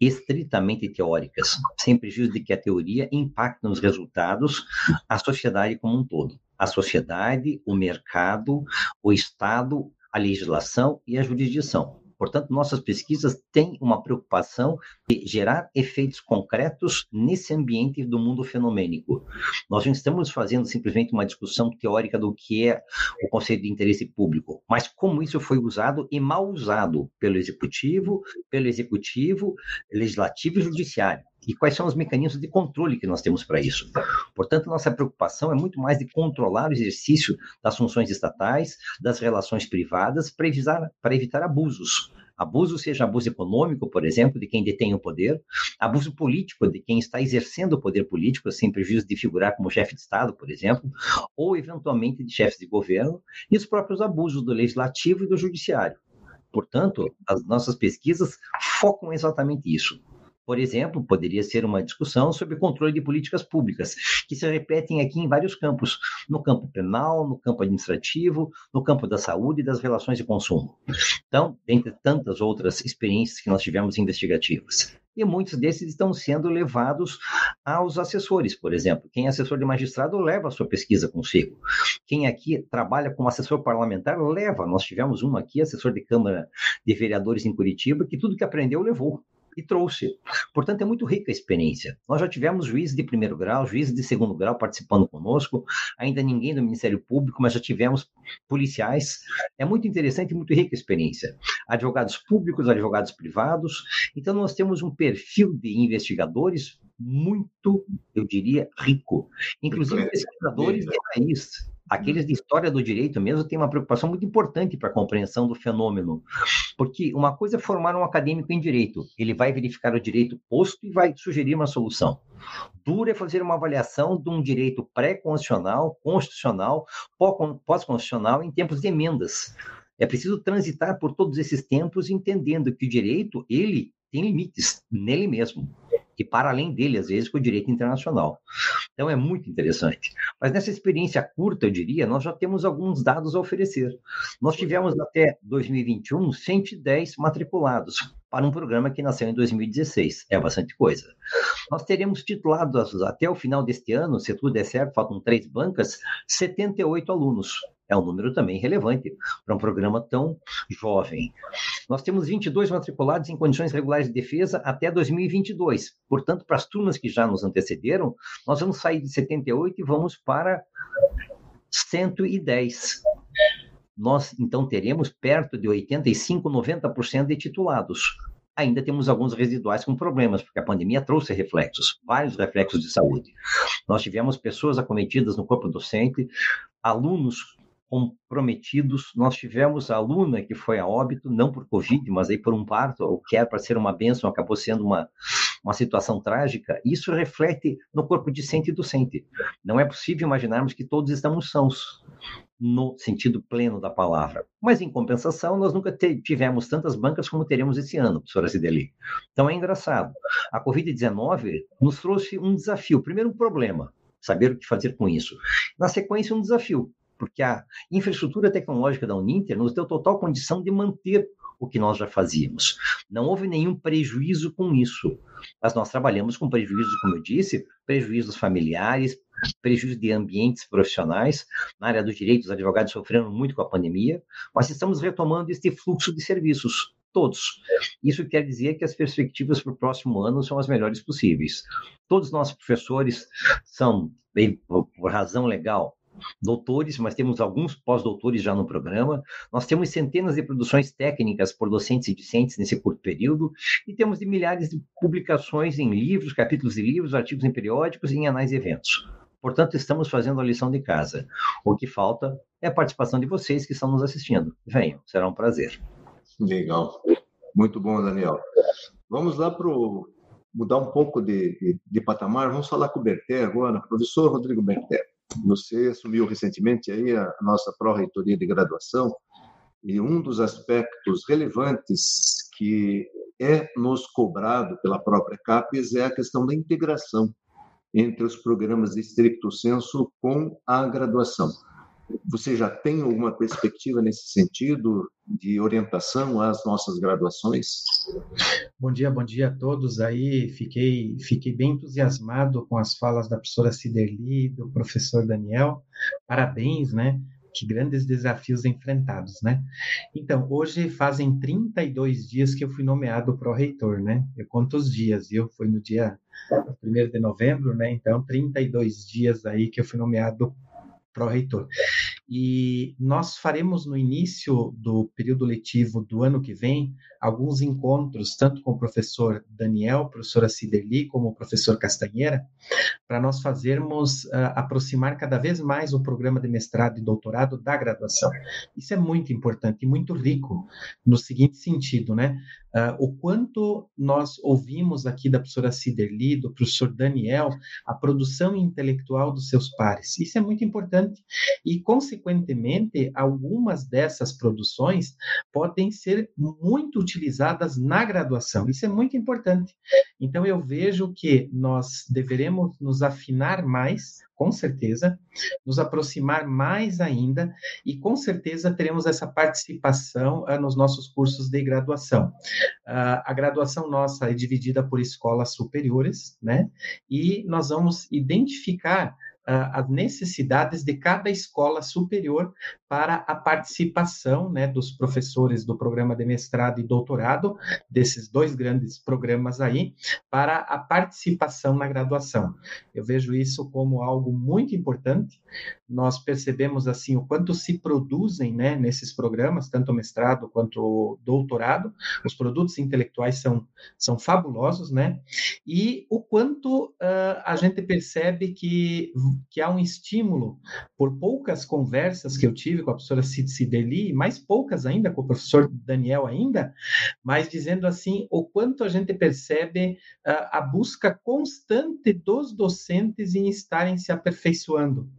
estritamente teóricas, sem prejuízo de que a teoria impacte nos resultados a sociedade como um todo. A sociedade, o mercado, o Estado, a legislação e a jurisdição. Portanto, nossas pesquisas têm uma preocupação de gerar efeitos concretos nesse ambiente do mundo fenomênico. Nós não estamos fazendo simplesmente uma discussão teórica do que é o conceito de interesse público, mas como isso foi usado e mal usado pelo executivo, pelo executivo, legislativo e judiciário e quais são os mecanismos de controle que nós temos para isso. Portanto, nossa preocupação é muito mais de controlar o exercício das funções estatais, das relações privadas, para evitar, para evitar abusos. Abuso, seja abuso econômico, por exemplo, de quem detém o poder, abuso político, de quem está exercendo o poder político, sem prejuízo de figurar como chefe de Estado, por exemplo, ou eventualmente de chefes de governo, e os próprios abusos do legislativo e do judiciário. Portanto, as nossas pesquisas focam exatamente isso. Por exemplo, poderia ser uma discussão sobre controle de políticas públicas, que se repetem aqui em vários campos, no campo penal, no campo administrativo, no campo da saúde e das relações de consumo. Então, dentre tantas outras experiências que nós tivemos investigativas. E muitos desses estão sendo levados aos assessores, por exemplo. Quem é assessor de magistrado leva a sua pesquisa consigo. Quem aqui trabalha como assessor parlamentar leva. Nós tivemos um aqui, assessor de Câmara de Vereadores em Curitiba, que tudo que aprendeu levou e trouxe. Portanto, é muito rica a experiência. Nós já tivemos juízes de primeiro grau, juízes de segundo grau participando conosco, ainda ninguém do Ministério Público, mas já tivemos policiais. É muito interessante e muito rica a experiência. Advogados públicos, advogados privados. Então, nós temos um perfil de investigadores muito, eu diria, rico. Inclusive pesquisadores de raiz aqueles de história do direito mesmo têm uma preocupação muito importante para a compreensão do fenômeno. Porque uma coisa é formar um acadêmico em direito, ele vai verificar o direito posto e vai sugerir uma solução. Duro é fazer uma avaliação de um direito pré-constitucional, constitucional, pós-constitucional em tempos de emendas. É preciso transitar por todos esses tempos entendendo que o direito, ele tem limites nele mesmo e para além dele, às vezes, com o direito internacional. Então, é muito interessante. Mas nessa experiência curta, eu diria, nós já temos alguns dados a oferecer. Nós tivemos até 2021 110 matriculados para um programa que nasceu em 2016. É bastante coisa. Nós teremos titulados até o final deste ano, se tudo der certo, faltam três bancas, 78 alunos é um número também relevante para um programa tão jovem. Nós temos 22 matriculados em condições regulares de defesa até 2022. Portanto, para as turmas que já nos antecederam, nós vamos sair de 78 e vamos para 110. Nós, então, teremos perto de 85, 90% de titulados ainda temos alguns residuais com problemas, porque a pandemia trouxe reflexos, vários reflexos de saúde. Nós tivemos pessoas acometidas no corpo docente, alunos comprometidos. Nós tivemos a aluna que foi a óbito, não por Covid, mas aí por um parto, o que era para ser uma bênção, acabou sendo uma, uma situação trágica. Isso reflete no corpo discente e docente. Não é possível imaginarmos que todos estamos sãos. no sentido pleno da palavra. Mas, em compensação, nós nunca tivemos tantas bancas como teremos esse ano, professora Cideli. Então, é engraçado. A Covid-19 nos trouxe um desafio. Primeiro, um problema, saber o que fazer com isso. Na sequência, um desafio, porque a infraestrutura tecnológica da Uninter nos deu total condição de manter o que nós já fazíamos. Não houve nenhum prejuízo com isso, mas nós trabalhamos com prejuízos, como eu disse, prejuízos familiares, prejuízo de ambientes profissionais. Na área dos direitos, os advogados sofreram muito com a pandemia, mas estamos retomando este fluxo de serviços, todos. Isso quer dizer que as perspectivas para o próximo ano são as melhores possíveis. Todos os nossos professores são, por razão legal, doutores, mas temos alguns pós-doutores já no programa. Nós temos centenas de produções técnicas por docentes e discentes nesse curto período, e temos de milhares de publicações em livros, capítulos de livros, artigos em periódicos e em anais e eventos. Portanto, estamos fazendo a lição de casa. O que falta é a participação de vocês que estão nos assistindo. Venham, será um prazer. Legal. Muito bom, Daniel. Vamos lá para mudar um pouco de, de, de, patamar. Vamos falar com o Berté agora. Professor Rodrigo Berté, você assumiu recentemente aí a nossa pró-reitoria de graduação e um dos aspectos relevantes que é nos cobrado pela própria CAPES é a questão da integração entre os programas de estricto senso com a graduação. Você já tem alguma perspectiva nesse sentido de orientação às nossas graduações? Bom dia, bom dia a todos aí. Fiquei, fiquei bem entusiasmado com as falas da professora Ciderli, do professor Daniel. Parabéns, né? Que grandes desafios enfrentados, né? Então, hoje fazem 32 dias que eu fui nomeado pró-reitor, né? Eu conto os dias, viu? Foi no dia 1 de novembro, né? Então, 32 dias aí que eu fui nomeado pró-reitor. E nós faremos no início do período letivo do ano que vem alguns encontros, tanto com o professor Daniel, professora Ciderli, como o professor Castanheira, para nós fazermos uh, aproximar cada vez mais o programa de mestrado e doutorado da graduação. Isso é muito importante e muito rico, no seguinte sentido, né? Uh, o quanto nós ouvimos aqui da professora Ciderli, do professor Daniel, a produção intelectual dos seus pares. Isso é muito importante. E, consequentemente, algumas dessas produções podem ser muito utilizadas na graduação. Isso é muito importante. Então, eu vejo que nós deveremos nos afinar mais com certeza, nos aproximar mais ainda e com certeza teremos essa participação uh, nos nossos cursos de graduação. Uh, a graduação nossa é dividida por escolas superiores, né? E nós vamos identificar as necessidades de cada escola superior para a participação né, dos professores do programa de mestrado e doutorado, desses dois grandes programas aí, para a participação na graduação. Eu vejo isso como algo muito importante. Nós percebemos assim o quanto se produzem né, nesses programas, tanto mestrado quanto doutorado. Os produtos intelectuais são, são fabulosos, né? E o quanto uh, a gente percebe que que há um estímulo por poucas conversas que eu tive com a professora Cideli, mais poucas ainda com o professor Daniel ainda, mas dizendo assim o quanto a gente percebe uh, a busca constante dos docentes em estarem se aperfeiçoando,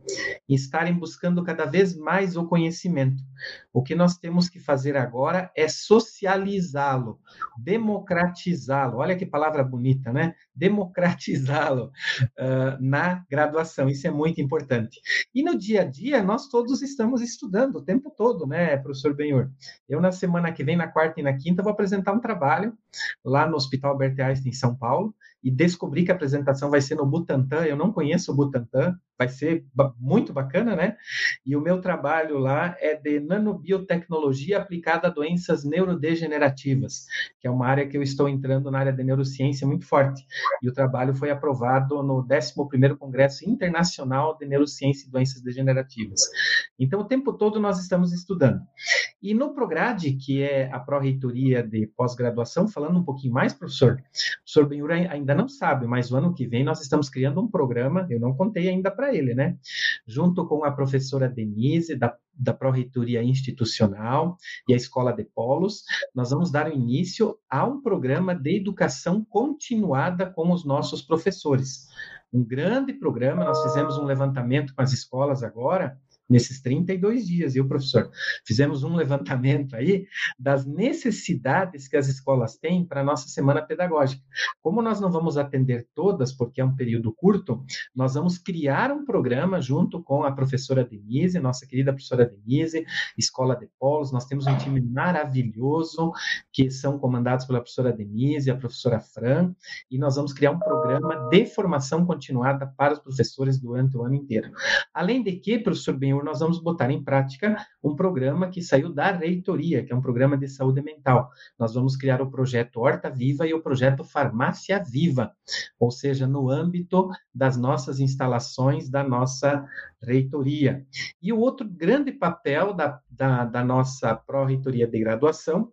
em estarem buscando cada vez mais o conhecimento. O que nós temos que fazer agora é socializá-lo, democratizá-lo. Olha que palavra bonita, né? Democratizá-lo uh, (laughs) na graduação. Isso é muito importante. E no dia a dia, nós todos estamos estudando o tempo todo, né, professor Benhor? Eu, na semana que vem, na quarta e na quinta, vou apresentar um trabalho lá no Hospital Albert Einstein, em São Paulo, e descobri que a apresentação vai ser no Butantan. Eu não conheço o Butantan, vai ser muito bacana, né? E o meu trabalho lá é de nanobiotecnologia aplicada a doenças neurodegenerativas, que é uma área que eu estou entrando na área de neurociência muito forte. E o trabalho foi aprovado no 11º Congresso Internacional de Neurociência e Doenças Degenerativas. Então, o tempo todo nós estamos estudando. E no Prograde, que é a pró-reitoria de pós-graduação, falando um pouquinho mais, professor, o professor Benhur ainda não sabe, mas o ano que vem nós estamos criando um programa, eu não contei ainda para ele, né? Junto com a professora Denise, da da Pró-Reitoria Institucional e a Escola de Polos, nós vamos dar início a um programa de educação continuada com os nossos professores. Um grande programa, nós fizemos um levantamento com as escolas agora, nesses 32 dias, o professor? Fizemos um (laughs) levantamento aí das necessidades que as escolas têm para a nossa semana pedagógica. Como nós não vamos atender todas, porque é um período curto, nós vamos criar um programa junto com a professora Denise, nossa querida professora Denise, Escola de Polos, nós temos um time maravilhoso, que são comandados pela professora Denise a professora Fran, e nós vamos criar um programa de formação continuada para os professores durante o ano inteiro. Além de que, professor Benhur, nós vamos botar em prática um programa que saiu da reitoria, que é um programa de saúde mental. Nós vamos criar o projeto Horta Viva e o projeto Farmácia Viva, ou seja, no âmbito das nossas instalações, da nossa reitoria. E o outro grande papel da, da, da nossa pró-reitoria de graduação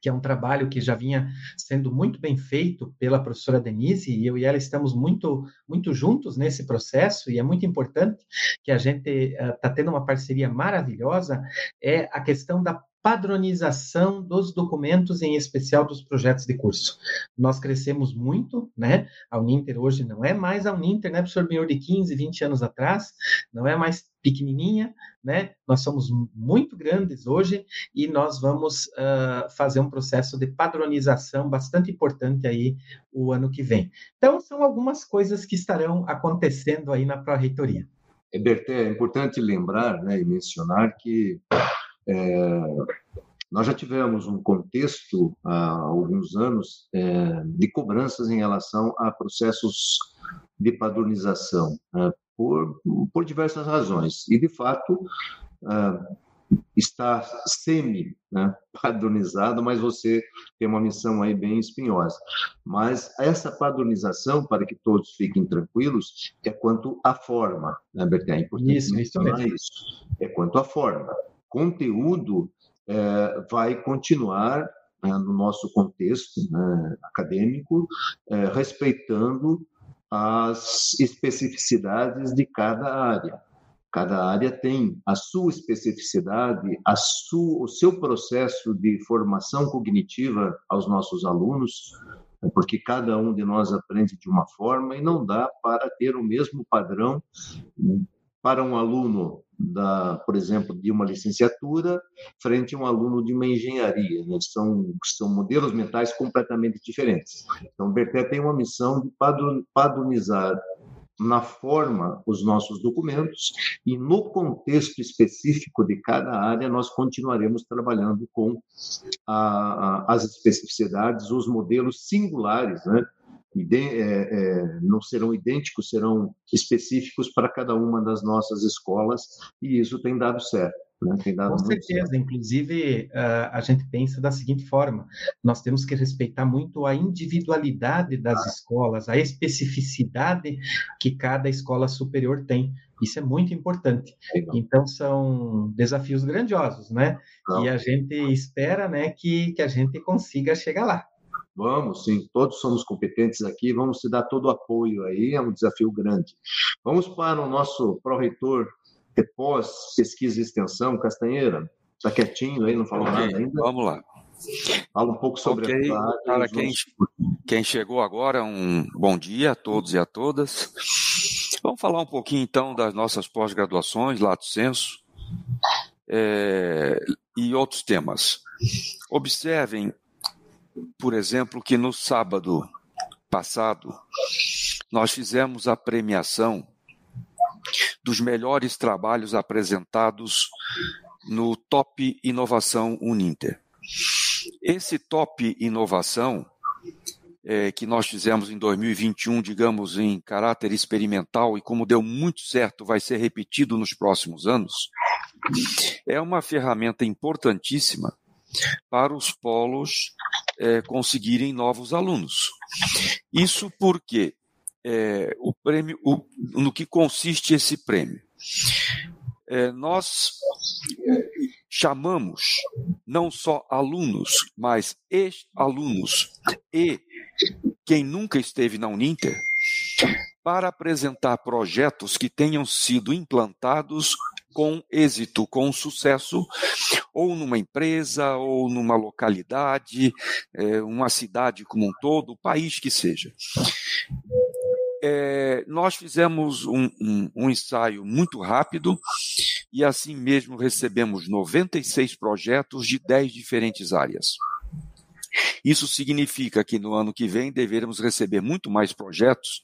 que é um trabalho que já vinha sendo muito bem feito pela professora Denise, e eu e ela estamos muito, muito juntos nesse processo, e é muito importante que a gente está uh, tendo uma parceria maravilhosa, é a questão da padronização dos documentos, em especial dos projetos de curso. Nós crescemos muito, né? A Uninter hoje não é mais a Uninter, né, professor Benhor, de 15, 20 anos atrás, não é mais pequenininha, né? Nós somos muito grandes hoje e nós vamos uh, fazer um processo de padronização bastante importante aí o ano que vem. Então, são algumas coisas que estarão acontecendo aí na Pró-Reitoria. Berté, é importante lembrar né, e mencionar que é, nós já tivemos um contexto há alguns anos é, de cobranças em relação a processos de padronização, né, por, por diversas razões. E, de fato, é, está semi-padronizado, né, (laughs) mas você tem uma missão aí bem espinhosa. Mas essa padronização, para que todos fiquem tranquilos, é quanto à forma, né, Bertém? É importante isso, isso, isso. É quanto à forma conteúdo é, vai continuar né, no nosso contexto né, acadêmico, é, respeitando as especificidades de cada área. Cada área tem a sua especificidade, a sua, o seu processo de formação cognitiva aos nossos alunos, porque cada um de nós aprende de uma forma e não dá para ter o mesmo padrão para um aluno da, por exemplo, de uma licenciatura frente a um aluno de uma engenharia. Né? São, são modelos mentais completamente diferentes. Então, o Berté tem uma missão de padronizar na forma os nossos documentos e no contexto específico de cada área nós continuaremos trabalhando com a, a, as especificidades, os modelos singulares, né? É, é, não serão idênticos, serão específicos para cada uma das nossas escolas, e isso tem dado certo. Né? Tem dado Com certeza, certo. inclusive uh, a gente pensa da seguinte forma: nós temos que respeitar muito a individualidade das ah. escolas, a especificidade que cada escola superior tem. Isso é muito importante. Então são desafios grandiosos, né? Não. E a gente espera, né, que, que a gente consiga chegar lá. Vamos, sim, todos somos competentes aqui, vamos te dar todo o apoio aí, é um desafio grande. Vamos para o nosso pró-reitor de pós-pesquisa e extensão, Castanheira, está quietinho aí, não falou okay, nada ainda? Vamos lá. Fala um pouco sobre okay, a Para quem, quem chegou agora, um bom dia a todos e a todas. Vamos falar um pouquinho então das nossas pós-graduações, Lato Senso, é, e outros temas. Observem por exemplo, que no sábado passado nós fizemos a premiação dos melhores trabalhos apresentados no Top Inovação Uninter. Esse Top Inovação, é, que nós fizemos em 2021, digamos, em caráter experimental, e como deu muito certo, vai ser repetido nos próximos anos, é uma ferramenta importantíssima para os polos é, conseguirem novos alunos. Isso porque é, o prêmio, o, no que consiste esse prêmio? É, nós chamamos não só alunos, mas ex-alunos e quem nunca esteve na Uninter para apresentar projetos que tenham sido implantados com êxito, com sucesso, ou numa empresa, ou numa localidade, é, uma cidade como um todo, o país que seja. É, nós fizemos um, um, um, ensaio muito rápido, e assim mesmo recebemos 96 projetos de 10 diferentes áreas. Isso significa que no ano que vem deveremos receber muito mais projetos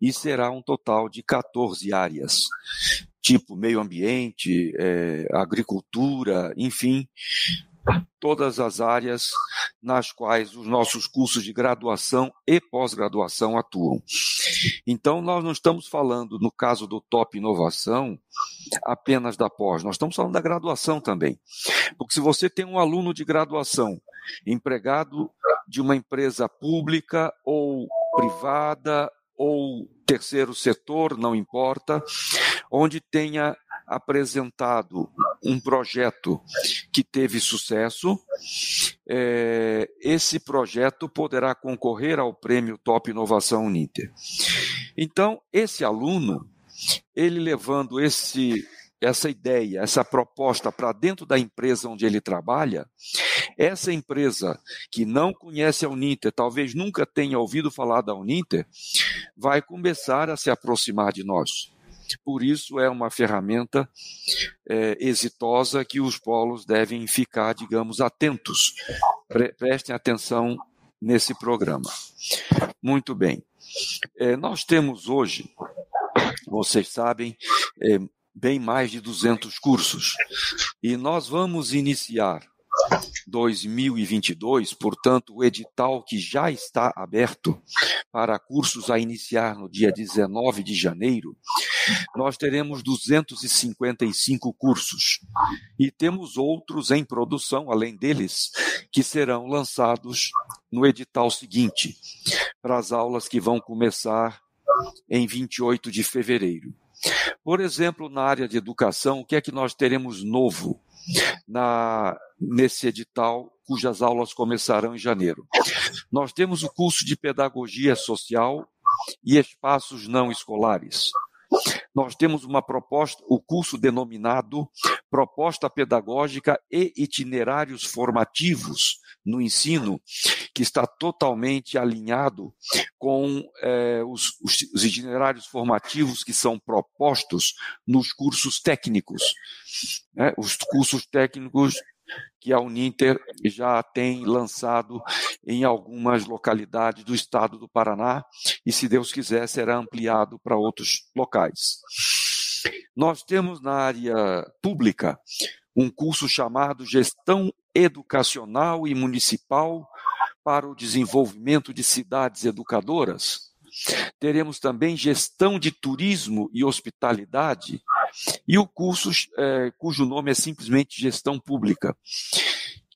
e será um total de 14 áreas, tipo meio ambiente, é, agricultura, enfim, todas as áreas nas quais os nossos cursos de graduação e pós-graduação atuam. Então, nós não estamos falando, no caso do Top Inovação, apenas da pós, nós estamos falando da graduação também. Porque se você tem um aluno de graduação, empregado de uma empresa pública ou privada ou terceiro setor, não importa, onde tenha apresentado um projeto que teve sucesso, é, esse projeto poderá concorrer ao prêmio Top Inovação Uninter. Então, esse aluno, ele levando esse essa ideia, essa proposta para dentro da empresa onde ele trabalha, essa empresa que não conhece a Uninter, talvez nunca tenha ouvido falar da Uninter, vai começar a se aproximar de nós. Por isso, é uma ferramenta é, exitosa que os polos devem ficar, digamos, atentos. Pre prestem atenção nesse programa. Muito bem. É, nós temos hoje, vocês sabem, é, bem mais de 200 cursos. E nós vamos iniciar 2022, portanto, o edital que já está aberto para cursos a iniciar no dia 19 de janeiro, nós teremos 255 cursos e temos outros em produção, além deles, que serão lançados no edital seguinte, para as aulas que vão começar em 28 de fevereiro. Por exemplo, na área de educação, o que é que nós teremos novo na, nesse edital, cujas aulas começarão em janeiro? Nós temos o curso de Pedagogia Social e Espaços Não Escolares. Nós temos uma proposta, o curso denominado Proposta Pedagógica e Itinerários Formativos no Ensino, que está totalmente alinhado com é, os, os itinerários formativos que são propostos nos cursos técnicos. Né? Os cursos técnicos que a Uninter já tem lançado em algumas localidades do estado do Paraná e, se Deus quiser, será ampliado para outros locais. Nós temos na área pública um curso chamado Gestão Educacional e Municipal para o Desenvolvimento de Cidades Educadoras. Teremos também Gestão de Turismo e Hospitalidade e o curso é, cujo nome é simplesmente Gestão Pública,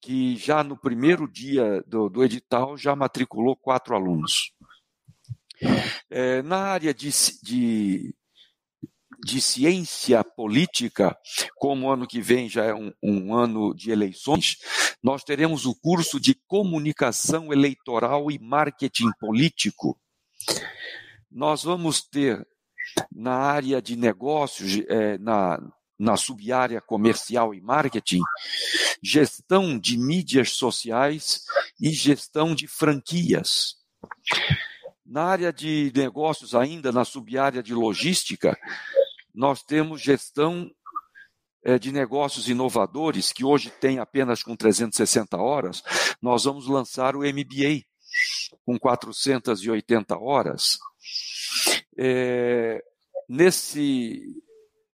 que já no primeiro dia do, do edital já matriculou quatro alunos. É, na área de, de, de, ciência política, como ano que vem já é um, um ano de eleições, nós teremos o curso de comunicação eleitoral e marketing político. Nós vamos ter na área de negócios, é, na, na subárea comercial e marketing, gestão de mídias sociais e gestão de franquias. Na área de negócios, ainda na subárea de logística, nós temos gestão é, de negócios inovadores, que hoje tem apenas com 360 horas, nós vamos lançar o MBA com 480 horas. É, nesse,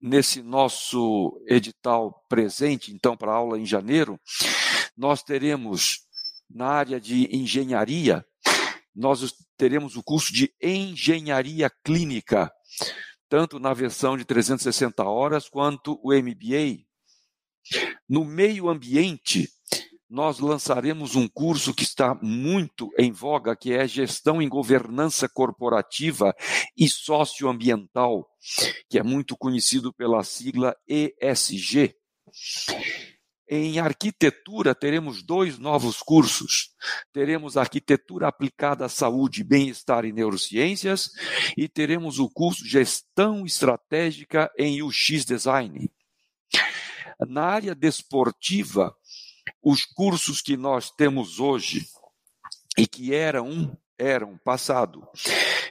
nesse nosso edital presente, então, para aula em janeiro, nós teremos na área de engenharia, nós teremos o curso de engenharia clínica, tanto na versão de 360 horas quanto o MBA. No meio ambiente, nós lançaremos um curso que está muito em voga, que é Gestão em Governança Corporativa e Socioambiental, que é muito conhecido pela sigla ESG. Em arquitetura, teremos dois novos cursos. Teremos arquitetura aplicada à saúde, bem-estar e neurociências, e teremos o curso Gestão Estratégica em UX Design. Na área desportiva, os cursos que nós temos hoje e que eram eram passado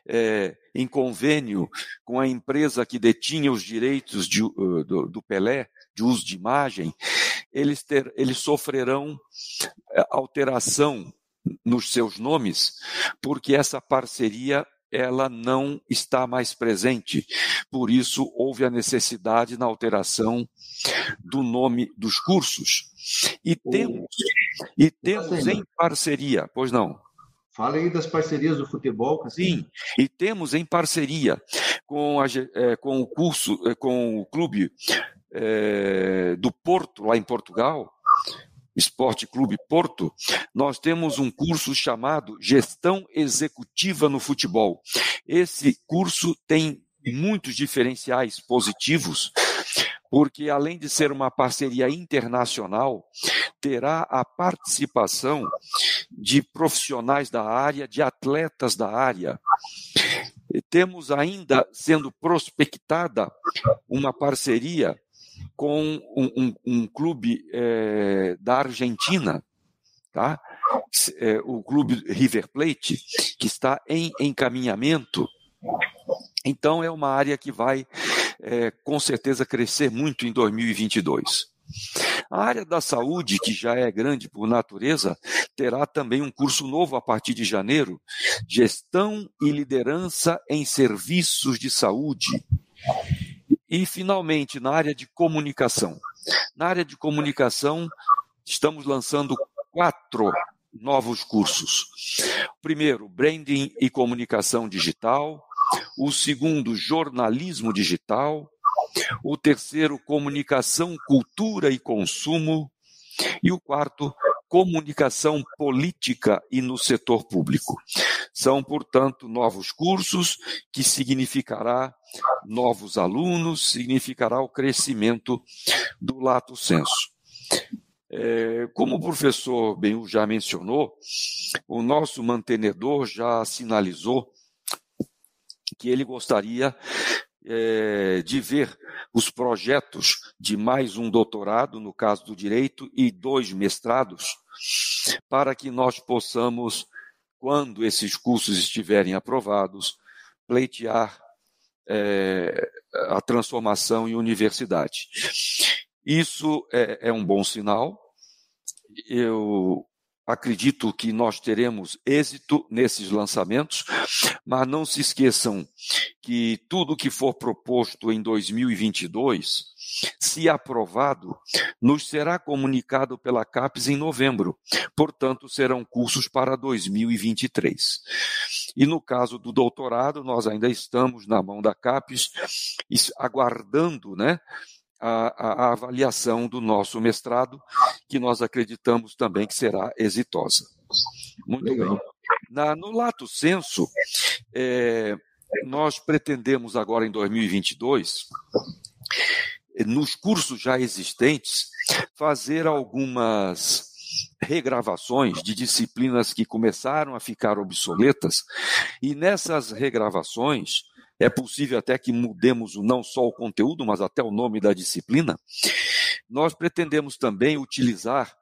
é, em convênio com a empresa que detinha os direitos de, uh, do, do, Pelé, de uso de imagem, eles, ter, eles sofrerão é, alteração nos seus nomes, porque essa parceria ela não está mais presente. Por isso, houve a necessidade na alteração do nome dos cursos. E temos, e temos em parceria, pois não? Fala aí das parcerias do futebol. Sim, e temos em parceria com, a, é, com o curso, é, com o clube é, do Porto, lá em Portugal, Esporte Clube Porto, nós temos um curso chamado Gestão Executiva no Futebol. Esse curso tem muitos diferenciais positivos, porque além de ser uma parceria internacional, terá a participação de profissionais da área, de atletas da área. Temos ainda sendo prospectada uma parceria com um, um, um clube é, da Argentina, tá? É, o clube River Plate, que está em encaminhamento. Então, é uma área que vai, é, com certeza, crescer muito em 2022. A área da saúde, que já é grande por natureza, terá também um curso novo a partir de janeiro: Gestão e Liderança em Serviços de Saúde. E, finalmente, na área de comunicação. Na área de comunicação, estamos lançando quatro novos cursos. Primeiro, Branding e Comunicação Digital. O segundo, Jornalismo Digital. O terceiro, Comunicação, Cultura e Consumo. E o quarto, comunicação política e no setor público. São, portanto, novos cursos que significará novos alunos, significará o crescimento do lato senso. É, como o professor Benhu já mencionou, o nosso mantenedor já sinalizou que ele gostaria é, de ver os projetos de mais um doutorado, no caso do direito, e dois mestrados, para que nós possamos, quando esses cursos estiverem aprovados, pleitear é, a transformação em universidade. Isso é, é um bom sinal. Eu acredito que nós teremos êxito nesses lançamentos, mas não se esqueçam que tudo que for proposto em 2022, se aprovado, nos será comunicado pela CAPES em novembro. Portanto, serão cursos para 2023. E no caso do doutorado, nós ainda estamos na mão da CAPES, aguardando, né? A, a, avaliação do nosso mestrado, que nós acreditamos também que será exitosa. Muito Legal. bem. Na, no lato senso, é, nós pretendemos agora em 2022, nos cursos já existentes, fazer algumas regravações de disciplinas que começaram a ficar obsoletas, e nessas regravações é possível até que mudemos não só o conteúdo, mas até o nome da disciplina. Nós pretendemos também utilizar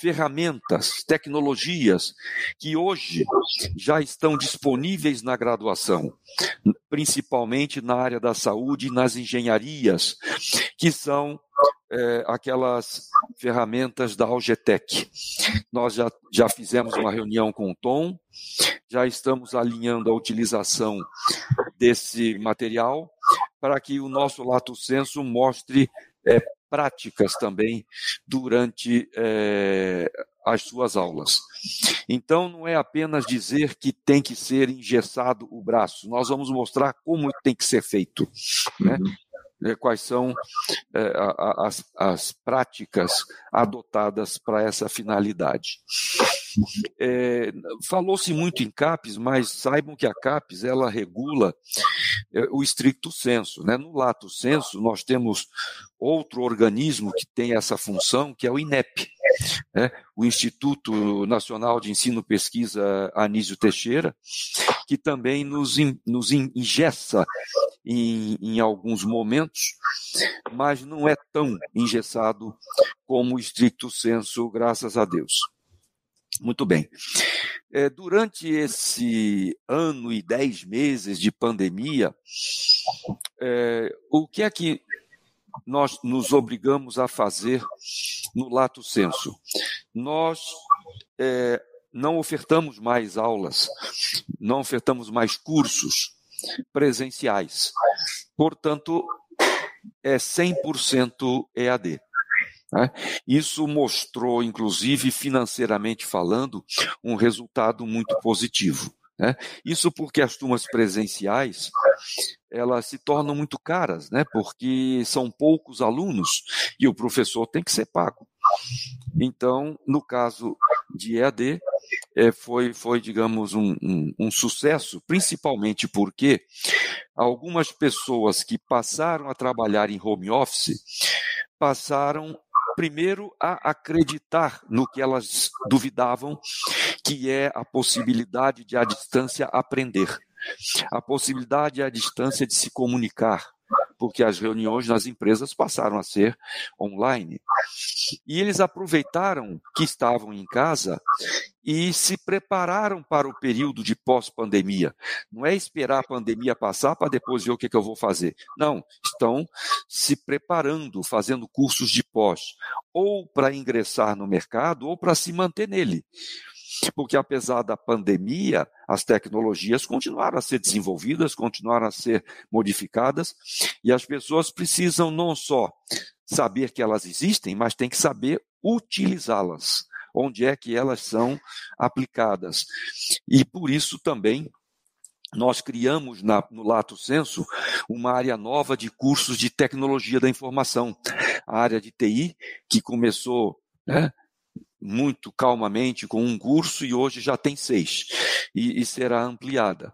ferramentas, tecnologias que hoje já estão disponíveis na graduação, principalmente na área da saúde e nas engenharias, que são é, aquelas ferramentas da Algetec. Nós já, já fizemos uma reunião com o Tom, já estamos alinhando a utilização desse material para que o nosso lato senso mostre é, práticas também durante é, as suas aulas. Então, não é apenas dizer que tem que ser engessado o braço, nós vamos mostrar como tem que ser feito. Né? Uhum. É, quais são é, as, as práticas adotadas para essa finalidade. É, Falou-se muito em CAPES, mas saibam que a CAPES ela regula é, o estricto senso. Né? No lato senso, nós temos outro organismo que tem essa função, que é o INEP, né? o Instituto Nacional de Ensino e Pesquisa Anísio Teixeira, que também nos, nos ingessa em, em alguns momentos, mas não é tão engessado como o estricto senso, graças a Deus. Muito bem. É, durante esse ano e dez meses de pandemia, é, o que é que nós nos obrigamos a fazer no lato senso? Nós é, não ofertamos mais aulas, não ofertamos mais cursos presenciais. Portanto, é 100% EAD. Né? Isso mostrou, inclusive financeiramente falando, um resultado muito positivo. Né? Isso porque as turmas presenciais elas se tornam muito caras, né? porque são poucos alunos e o professor tem que ser pago. Então, no caso de EAD, é, foi, foi, digamos, um, um, um, sucesso, principalmente porque algumas pessoas que passaram a trabalhar em home office passaram primeiro a acreditar no que elas duvidavam, que é a possibilidade de à distância aprender, a possibilidade à distância de se comunicar, porque as reuniões nas empresas passaram a ser online. E eles aproveitaram que estavam em casa e se prepararam para o período de pós-pandemia. Não é esperar a pandemia passar para depois ver o que, que eu vou fazer. Não, estão se preparando, fazendo cursos de pós, ou para ingressar no mercado ou para se manter nele. Porque apesar da pandemia, as tecnologias continuaram a ser desenvolvidas, continuaram a ser modificadas, e as pessoas precisam não só saber que elas existem, mas tem que saber utilizá-las onde é que elas são aplicadas. E por isso também nós criamos na, no Lato Senso uma área nova de cursos de tecnologia da informação, a área de TI, que começou né, muito calmamente com um curso e hoje já tem seis, e, e será ampliada.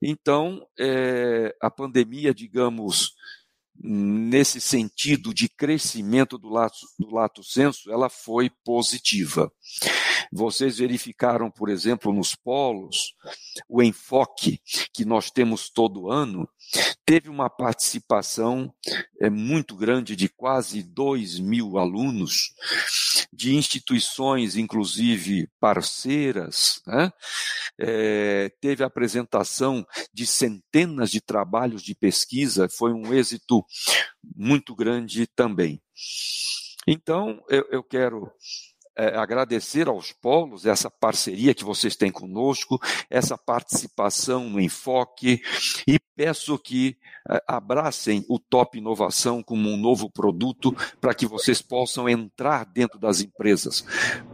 Então, é, a pandemia, digamos, nesse sentido de crescimento do lato, do lato senso, ela foi positiva. Vocês verificaram, por exemplo, nos polos, o enfoque que nós temos todo ano, teve uma participação é, muito grande de quase 2 mil alunos, de instituições, inclusive parceiras, né? é, teve apresentação de centenas de trabalhos de pesquisa, foi um êxito muito grande também. Então, eu, eu quero é, agradecer aos polos essa parceria que vocês têm conosco, essa participação no enfoque e peço que é, abracem o Top Inovação como um novo produto para que vocês possam entrar dentro das empresas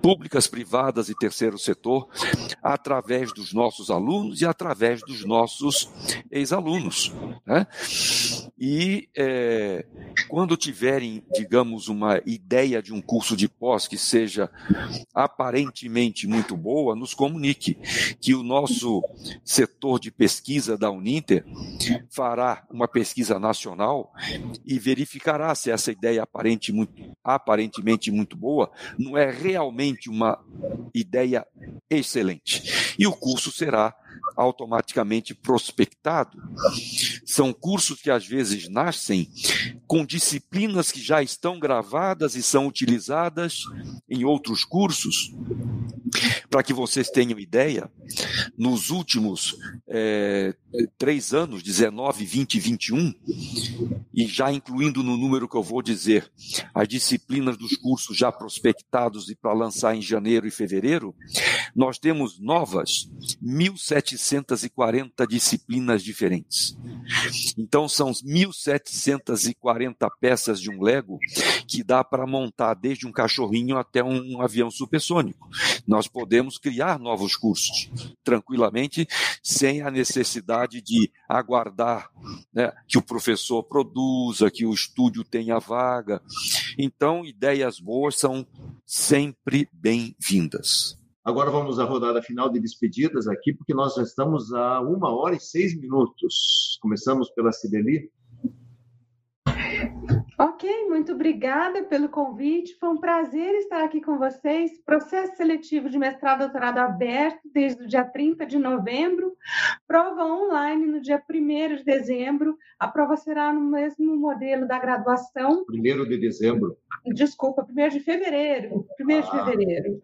públicas, privadas e terceiro setor através dos nossos alunos e através dos nossos ex-alunos. Né? E é, quando tiverem, digamos, uma ideia de um curso de pós que seja aparentemente muito boa, nos comunique que o nosso setor de pesquisa da Uninter fará uma pesquisa nacional e verificará se essa ideia aparente muito, aparentemente muito boa não é realmente uma ideia excelente. E o curso será automaticamente prospectado. São cursos que às vezes nascem com disciplinas que já estão gravadas e são utilizadas em outros cursos. Para que vocês tenham ideia, nos últimos é, três anos, 19, 20 e 21, e já incluindo no número que eu vou dizer, as disciplinas dos cursos já prospectados e para lançar em janeiro e fevereiro, nós temos novas 1.740 disciplinas diferentes. Então, são 1.740 peças de um Lego que dá para montar desde um cachorrinho até um avião supersônico. Nós podemos criar novos cursos tranquilamente, sem a necessidade de aguardar né, que o professor produza, que o estúdio tenha vaga. Então, ideias boas são sempre bem-vindas. Agora vamos à rodada final de despedidas aqui, porque nós já estamos a uma hora e seis minutos. Começamos pela Cibeli. Ok, muito obrigada pelo convite. Foi um prazer estar aqui com vocês. Processo seletivo de mestrado e doutorado aberto desde o dia 30 de novembro. Prova online no dia 1 de dezembro. A prova será no mesmo modelo da graduação. 1 de dezembro. Desculpa, 1 de fevereiro. 1 ah, de fevereiro.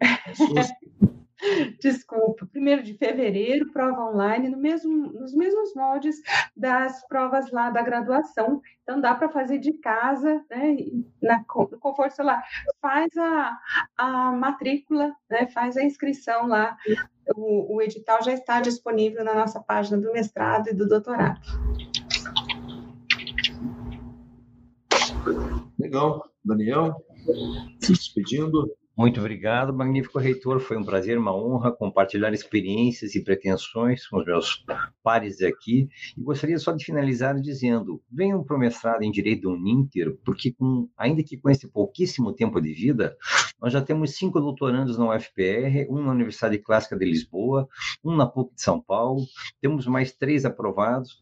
(laughs) Desculpa, primeiro de fevereiro, prova online, no mesmo, nos mesmos moldes das provas lá da graduação. Então, dá para fazer de casa, né, na, no conforto celular. Faz a, a matrícula, né, faz a inscrição lá. O, o edital já está disponível na nossa página do mestrado e do doutorado. Legal. Daniel, se despedindo. Muito obrigado, magnífico reitor. Foi um prazer, uma honra compartilhar experiências e pretensões com os meus pares aqui. E gostaria só de finalizar dizendo: venham para o mestrado em Direito do Uninter, porque, com, ainda que com esse pouquíssimo tempo de vida, nós já temos cinco doutorandos na UFPR, um na Universidade Clássica de Lisboa, um na PUC de São Paulo, temos mais três aprovados,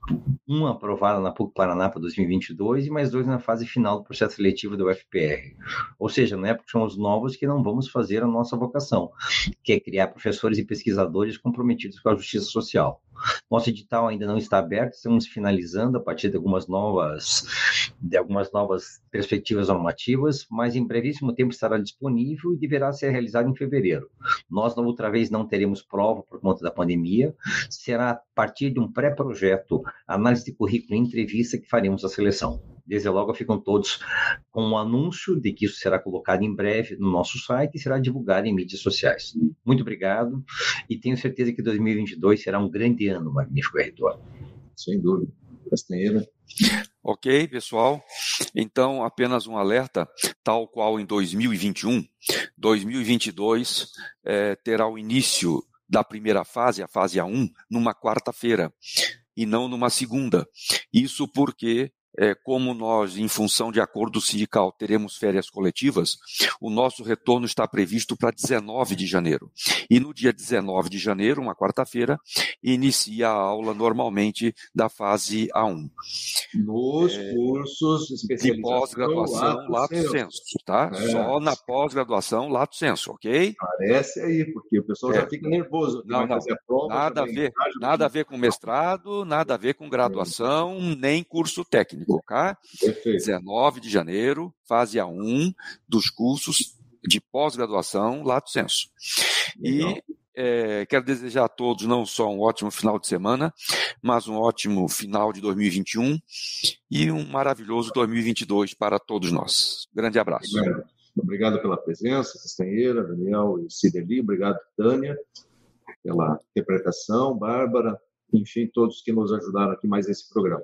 um aprovado na PUC Paraná para 2022 e mais dois na fase final do processo seletivo da UFPR. Ou seja, na época são os novos que não vamos fazer a nossa vocação, que é criar professores e pesquisadores comprometidos com a justiça social. Nosso edital ainda não está aberto, estamos finalizando a partir de algumas novas, de algumas novas perspectivas normativas, mas em brevíssimo tempo estará disponível e deverá ser realizado em fevereiro. Nós, outra vez, não teremos prova por conta da pandemia, será a partir de um pré-projeto, análise de currículo e entrevista que faremos a seleção. Desde logo ficam todos com o um anúncio de que isso será colocado em breve no nosso site e será divulgado em mídias sociais. Muito obrigado e tenho certeza que 2022 será um grande ano, magnífico reitor. Sem dúvida. Castanheira. Ok, pessoal. Então, apenas um alerta, tal qual em 2021, 2022 é, terá o início da primeira fase, a fase A1, numa quarta-feira e não numa segunda. Isso porque é, como nós, em função de acordo sindical, teremos férias coletivas, o nosso retorno está previsto para 19 de janeiro. E no dia 19 de janeiro, uma quarta-feira, inicia a aula normalmente da fase A1. Nos é, cursos de pós-graduação, lato senso, tá? É. Só na pós-graduação, lato senso, ok? Parece aí, porque o pessoal já fica nervoso. Não, não, prova, nada a ver, nada a ver com mestrado, nada a ver com graduação, nem curso técnico colocar. Perfeito. 19 de janeiro, fase A1 dos cursos de pós-graduação Lato Senso. E é, quero desejar a todos não só um ótimo final de semana, mas um ótimo final de 2021 e um maravilhoso 2022 para todos nós. Grande abraço. Obrigado, Obrigado pela presença, Castanheira, Daniel e Cideli. Obrigado, Tânia, pela interpretação, Bárbara, enfim, todos que nos ajudaram aqui mais nesse programa.